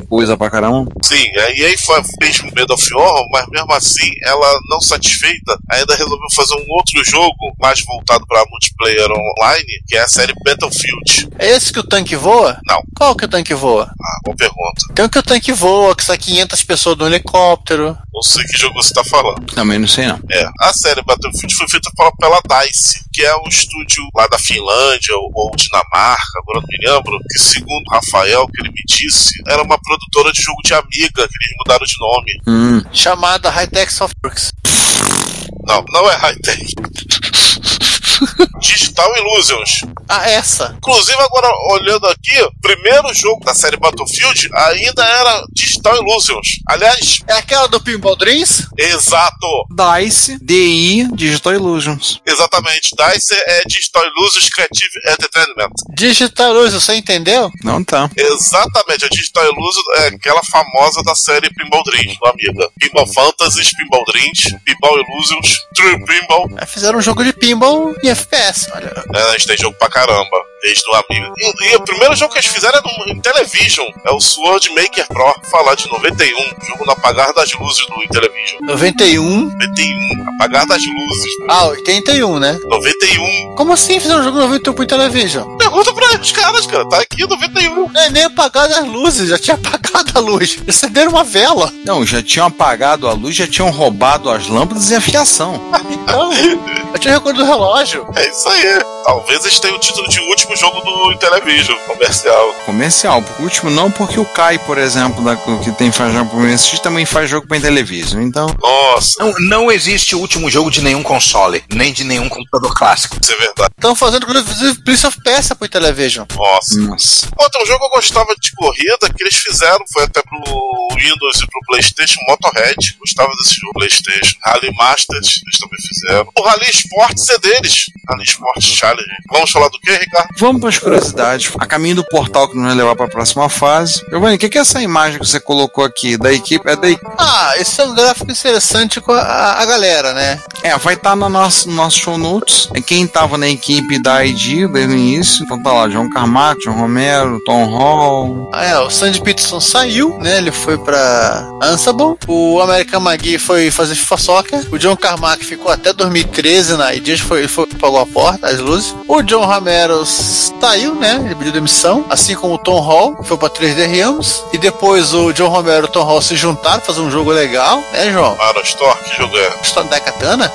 S4: coisa pra caramba.
S2: Sim, a EA foi, fez o Medal of Honor, mas mesmo assim, ela não satisfeita, ainda resolveu fazer um outro jogo mais voltado para multiplayer online, que é a série Battlefield.
S3: É esse que o tanque voa?
S2: Não.
S3: Qual que o tanque voa?
S2: Ah, boa pergunta.
S3: Tem um que o tanque voa, que sai 500 pessoas no helicóptero.
S2: Não sei que jogo você tá falando.
S4: Também não sei não.
S2: É, a série Battlefield foi feita pela, pela DICE, que é um estúdio lá da Finlândia ou, ou Dinamarca, agora não me lembro, que segundo o Rafael, que ele me disse, era uma produtora de jogo de amiga, que eles mudaram de nome.
S4: Hum.
S3: Chamada Hightech Softworks.
S2: Não, não é high-tech. Digital Illusions.
S3: Ah, essa.
S2: Inclusive, agora olhando aqui, o primeiro jogo da série Battlefield ainda era Digital Illusions. Aliás,
S3: É aquela do Pinball Dreams?
S2: exato.
S4: DICE, DI, Digital Illusions.
S2: Exatamente. DICE é Digital Illusions Creative Entertainment.
S3: Digital Luz, você entendeu?
S4: Não tá.
S2: Exatamente, a Digital Illusion é aquela famosa da série Pinball Dreams, do Amiga. Pinball Fantasies, Pinball Dreams, Pinball Illusions, True Pinball.
S3: É, Fizeram um jogo de pinball e FPS. Olha.
S2: É, a gente tem jogo pra caramba, desde o Amiga. E, e o primeiro jogo que eles fizeram é no, em Television, é o Sword Maker Pro, falar de 91, jogo no apagar das luzes do Intellivision.
S3: 91.
S2: 91, apagar das luzes.
S3: Ah, 81, né?
S2: 91.
S3: Como assim fizeram um jogo 91 pro Television?
S2: Pergunta pra os caras, cara, tá aqui 91.
S3: É nem apagado as luzes, já tinha apagado a luz. Acenderam uma vela.
S4: Não, já tinham apagado a luz, já tinham roubado as lâmpadas e a fiação.
S3: Então, Eu tinha recordo do relógio.
S2: É isso aí. Talvez eles tenham o título de último jogo do Intellivision comercial.
S4: Comercial. O último não, porque o Kai, por exemplo, da, que tem faz jogo pro MSX, também faz jogo pra televisão. Então,
S2: Nossa,
S5: Não, não existe o último jogo de nenhum console, nem de nenhum computador clássico.
S2: isso é verdade.
S3: Estão fazendo, inclusive, Prince of Persia pro Television.
S2: Nossa.
S4: nossa.
S2: Outro jogo que eu gostava de corrida que eles fizeram foi até pro Windows e pro PlayStation Motorhead. Gostava desse jogo PlayStation. Rally Masters, eles também fizeram. O Rally Sports é deles. Rally Sports Challenge. Vamos falar do que, Ricardo?
S4: Vamos para as curiosidades. A caminho do portal que nos vai levar para a próxima fase. Giovanni, o que, que é essa imagem que você colocou aqui da equipe? É da equipe.
S3: Ah, esse é um gráfico interessante com a, a galera, né?
S4: É, vai estar no nosso, no nosso show notes. É quem estava na equipe da ID desde o início. Então tá lá, João Carmack, João Romero, Tom Hall.
S3: Ah, é, o Sandy Peterson saiu, né? Ele foi pra Ansible. O American Magui foi fazer FIFA Soccer. O John Carmack ficou até 2013 na ID, foi, ele foi pagou a porta, as luzes. O John Romero saiu, né? Ele pediu demissão. Assim como o Tom Hall, foi pra 3D Realms. E depois o John Romero e o Tom Hall se juntaram, fazer um jogo legal, né, João?
S2: Para Store, que jogo é?
S3: História da Katana.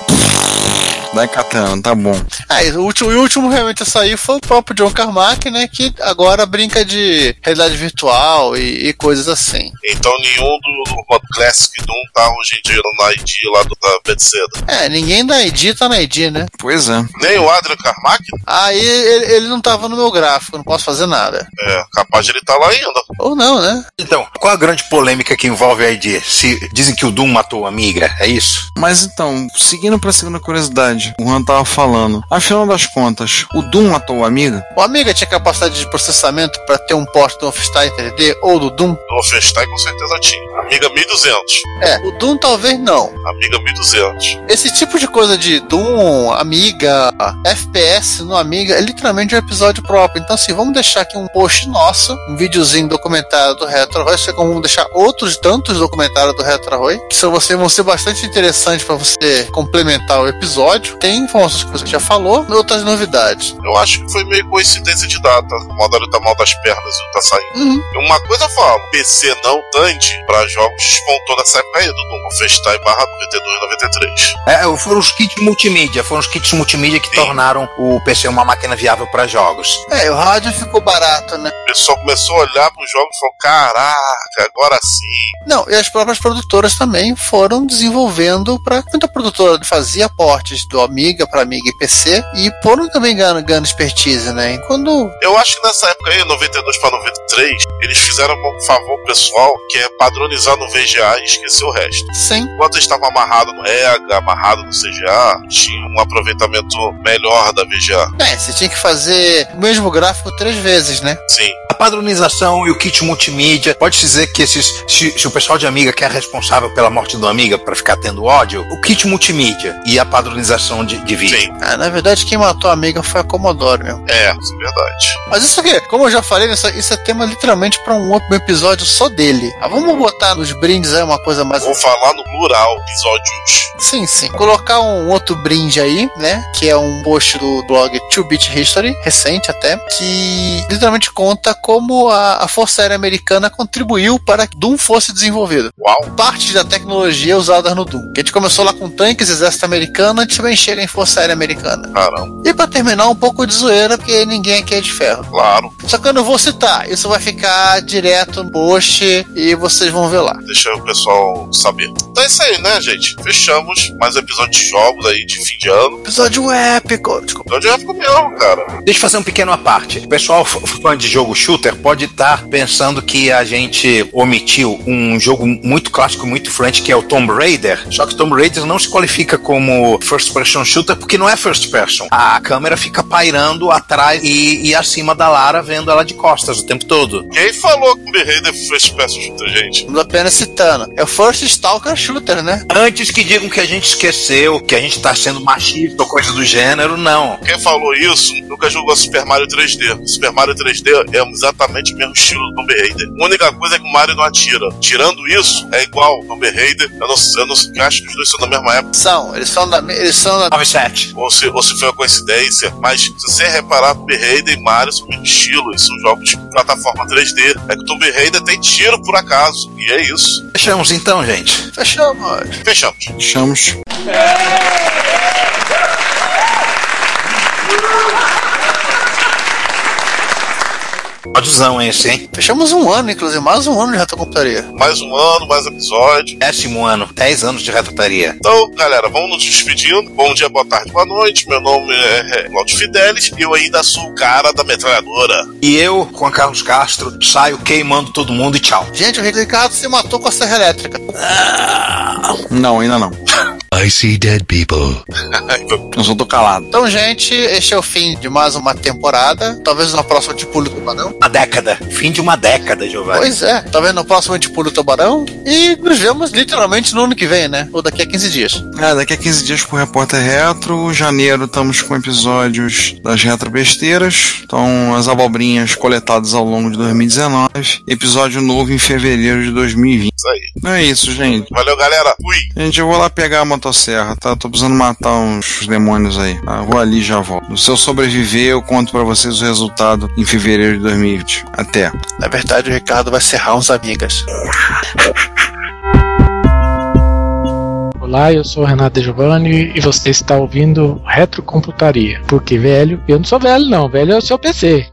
S4: Da Katana, tá bom.
S3: Ah, e o último, e o último realmente a sair foi o próprio John Carmack, né? Que agora brinca de realidade virtual e, e coisas assim.
S2: Então nenhum do, do Classic Doom tá hoje em dia na ID lá do, da Bethesda.
S3: É, ninguém da ID tá na ID, né?
S4: Pois é.
S2: Nem o Adrian Carmack?
S3: Aí ele, ele não tava no meu gráfico, não posso fazer nada.
S2: É, capaz de ele estar lá ainda.
S3: Ou não, né?
S5: Então, qual a grande polêmica que envolve a ID? Se dizem que o Doom matou a Amiga, é isso?
S4: Mas então, seguindo pra segunda curiosidade, o Juan tava falando. Afinal das contas, o Doom matou o Amiga?
S3: O Amiga tinha capacidade de processamento pra ter um porte do Wolfenstein 3D ou do Doom?
S2: No Wolfenstein com certeza tinha. Amiga 1200.
S3: É, o Doom talvez não.
S2: Amiga 1200.
S3: Esse tipo de coisa de Doom, Amiga, FPS no Amiga é literalmente um episódio próprio. Então, assim, vamos deixar aqui um post nosso, um videozinho documentário do RetroRoy. Assim como vamos deixar outros tantos documentários do RetroRoy, que são, você, vão ser bastante interessantes para você complementar o episódio. Tem informações que você já falou e outras novidades.
S2: Eu acho que foi meio coincidência de data. O Modelo tá mal das pernas e não tá saindo.
S3: Uhum.
S2: Uma coisa eu falo, PC não Tandy pra jogos despontou nessa época aí do Doom. Wolfenstein barra 92 e 93.
S5: É, foram os kits multimídia, foram os kits multimídia que
S2: Sim.
S5: tornaram o PC uma máquina viável para jogos.
S3: É, o rádio ficou barato, né?
S2: O pessoal começou a olhar pros jogos e falou: caraca, agora sim.
S3: Não, e as próprias produtoras também foram desenvolvendo para muita produtora fazia portes do Amiga para Amiga e PC e foram também ganhando, ganhando expertise, né? E quando
S2: Eu acho que nessa época aí, 92 para 93, eles fizeram um favor pessoal que é padronizar no VGA e esquecer o resto.
S3: sim,
S2: Enquanto eles estavam amarrados no EGA, amarrado no CGA, tinha um aproveitamento melhor da VGA.
S3: é, você tinha que fazer o mesmo gráfico três vezes, né?
S2: Sim.
S5: Padronização e o kit multimídia, pode dizer que esses, se, se o pessoal de Amiga que é responsável pela morte do Amiga para ficar tendo ódio, o kit multimídia e a padronização de, de vídeo.
S2: Sim.
S3: Ah, na verdade, quem matou a Amiga foi a Commodore mesmo.
S2: É, isso é verdade.
S3: Mas isso aqui, como eu já falei, isso, isso é tema literalmente para um outro episódio só dele. Ah, vamos botar nos brindes aí uma coisa mais
S2: Vou falar no plural, episódios.
S3: Sim, sim. Colocar um outro brinde aí, né? Que é um post do blog 2-Bit History, recente até, que literalmente conta como a, a Força Aérea Americana contribuiu para que Doom fosse desenvolvido.
S2: Uau.
S3: Parte da tecnologia usada no Doom. Que a gente começou lá com tanques, exército americano, a gente também chega em Força Aérea Americana.
S2: Caramba,
S3: E para terminar, um pouco de zoeira, porque ninguém aqui é de ferro.
S2: claro.
S3: Só que eu não vou citar, isso vai ficar direto no post e vocês vão ver lá.
S2: Deixa o pessoal saber. Então é isso aí, né, gente? Fechamos mais um episódio de jogos aí de fim de ano.
S3: Episódio épico.
S2: Episódio épico mesmo, cara.
S5: Deixa eu fazer um pequeno à parte. O pessoal fã de jogo shooter pode estar pensando que a gente omitiu um jogo muito clássico, muito influente, que é o Tomb Raider. Só que Tomb Raider não se qualifica como first person shooter porque não é first person. A câmera fica pairando atrás e, e acima da Lara, vendo ela de costas o tempo todo.
S2: Quem falou que o Tomb Raider foi espécie shooter, gente?
S3: Vamos apenas citando. É o First Stalker Shooter, né?
S5: Antes que digam que a gente esqueceu, que a gente tá sendo machista ou coisa do gênero, não.
S2: Quem falou isso nunca jogou Super Mario 3D. Super Mario 3D é exatamente o mesmo estilo do Tomb Raider. A única coisa é que o Mario não atira. Tirando isso, é igual Tomb Raider. Eu não, eu não eu acho que os dois são da mesma época.
S3: São, eles são da. Eles são da.
S5: 97.
S2: Ou se, ou se foi uma coincidência. Mas se você reparar, Tomb Raider e Mario são o mesmo estilo. Eles são jogos de plataforma 3D. É que o Tomb Raider tem tiro por acaso. E é isso.
S5: Fechamos então, gente.
S3: Fechamos.
S2: Fechamos.
S4: Fechamos.
S5: Pódiozão esse, hein?
S3: Fechamos um ano, inclusive, mais um ano de retrocomputaria.
S2: Mais um ano, mais episódio.
S5: Décimo ano, 10 anos de retrotaria.
S2: Então, galera, vamos nos despedindo. Bom dia, boa tarde, boa noite. Meu nome é Claudio Fidelis e eu ainda sou o cara da metralhadora.
S5: E eu, Juan Carlos Castro, saio queimando todo mundo e tchau.
S3: Gente, o Ricardo se matou com a serra elétrica.
S4: Não, ainda não.
S7: I see dead people.
S4: Eu só tô calado.
S3: Então, gente, este é o fim de mais uma temporada. Talvez na próxima de Pulo Tubarão.
S5: Uma década. Fim de uma década, Giovanni.
S3: Pois é, talvez no próximo de Pulo Tubarão. E nos vemos literalmente no ano que vem, né? Ou daqui a 15 dias.
S4: É, daqui a 15 dias pro Repórter Retro. Janeiro estamos com episódios das Retro Besteiras. Então, as abobrinhas coletadas ao longo de 2019. Episódio novo em fevereiro de 2020.
S2: Isso aí.
S4: É isso, gente.
S2: Valeu, galera. Fui.
S4: Gente, eu vou lá pegar a motosserra, tá? Tô precisando matar uns demônios aí. Tá? Vou ali e já volto. Se eu sobreviver, eu conto pra vocês o resultado em fevereiro de 2020. Até.
S3: Na verdade, o Ricardo vai serrar uns amigas.
S11: Olá, eu sou o Renato De Giovanni e você está ouvindo Retrocomputaria. Porque velho, eu não sou velho não, velho é o seu PC.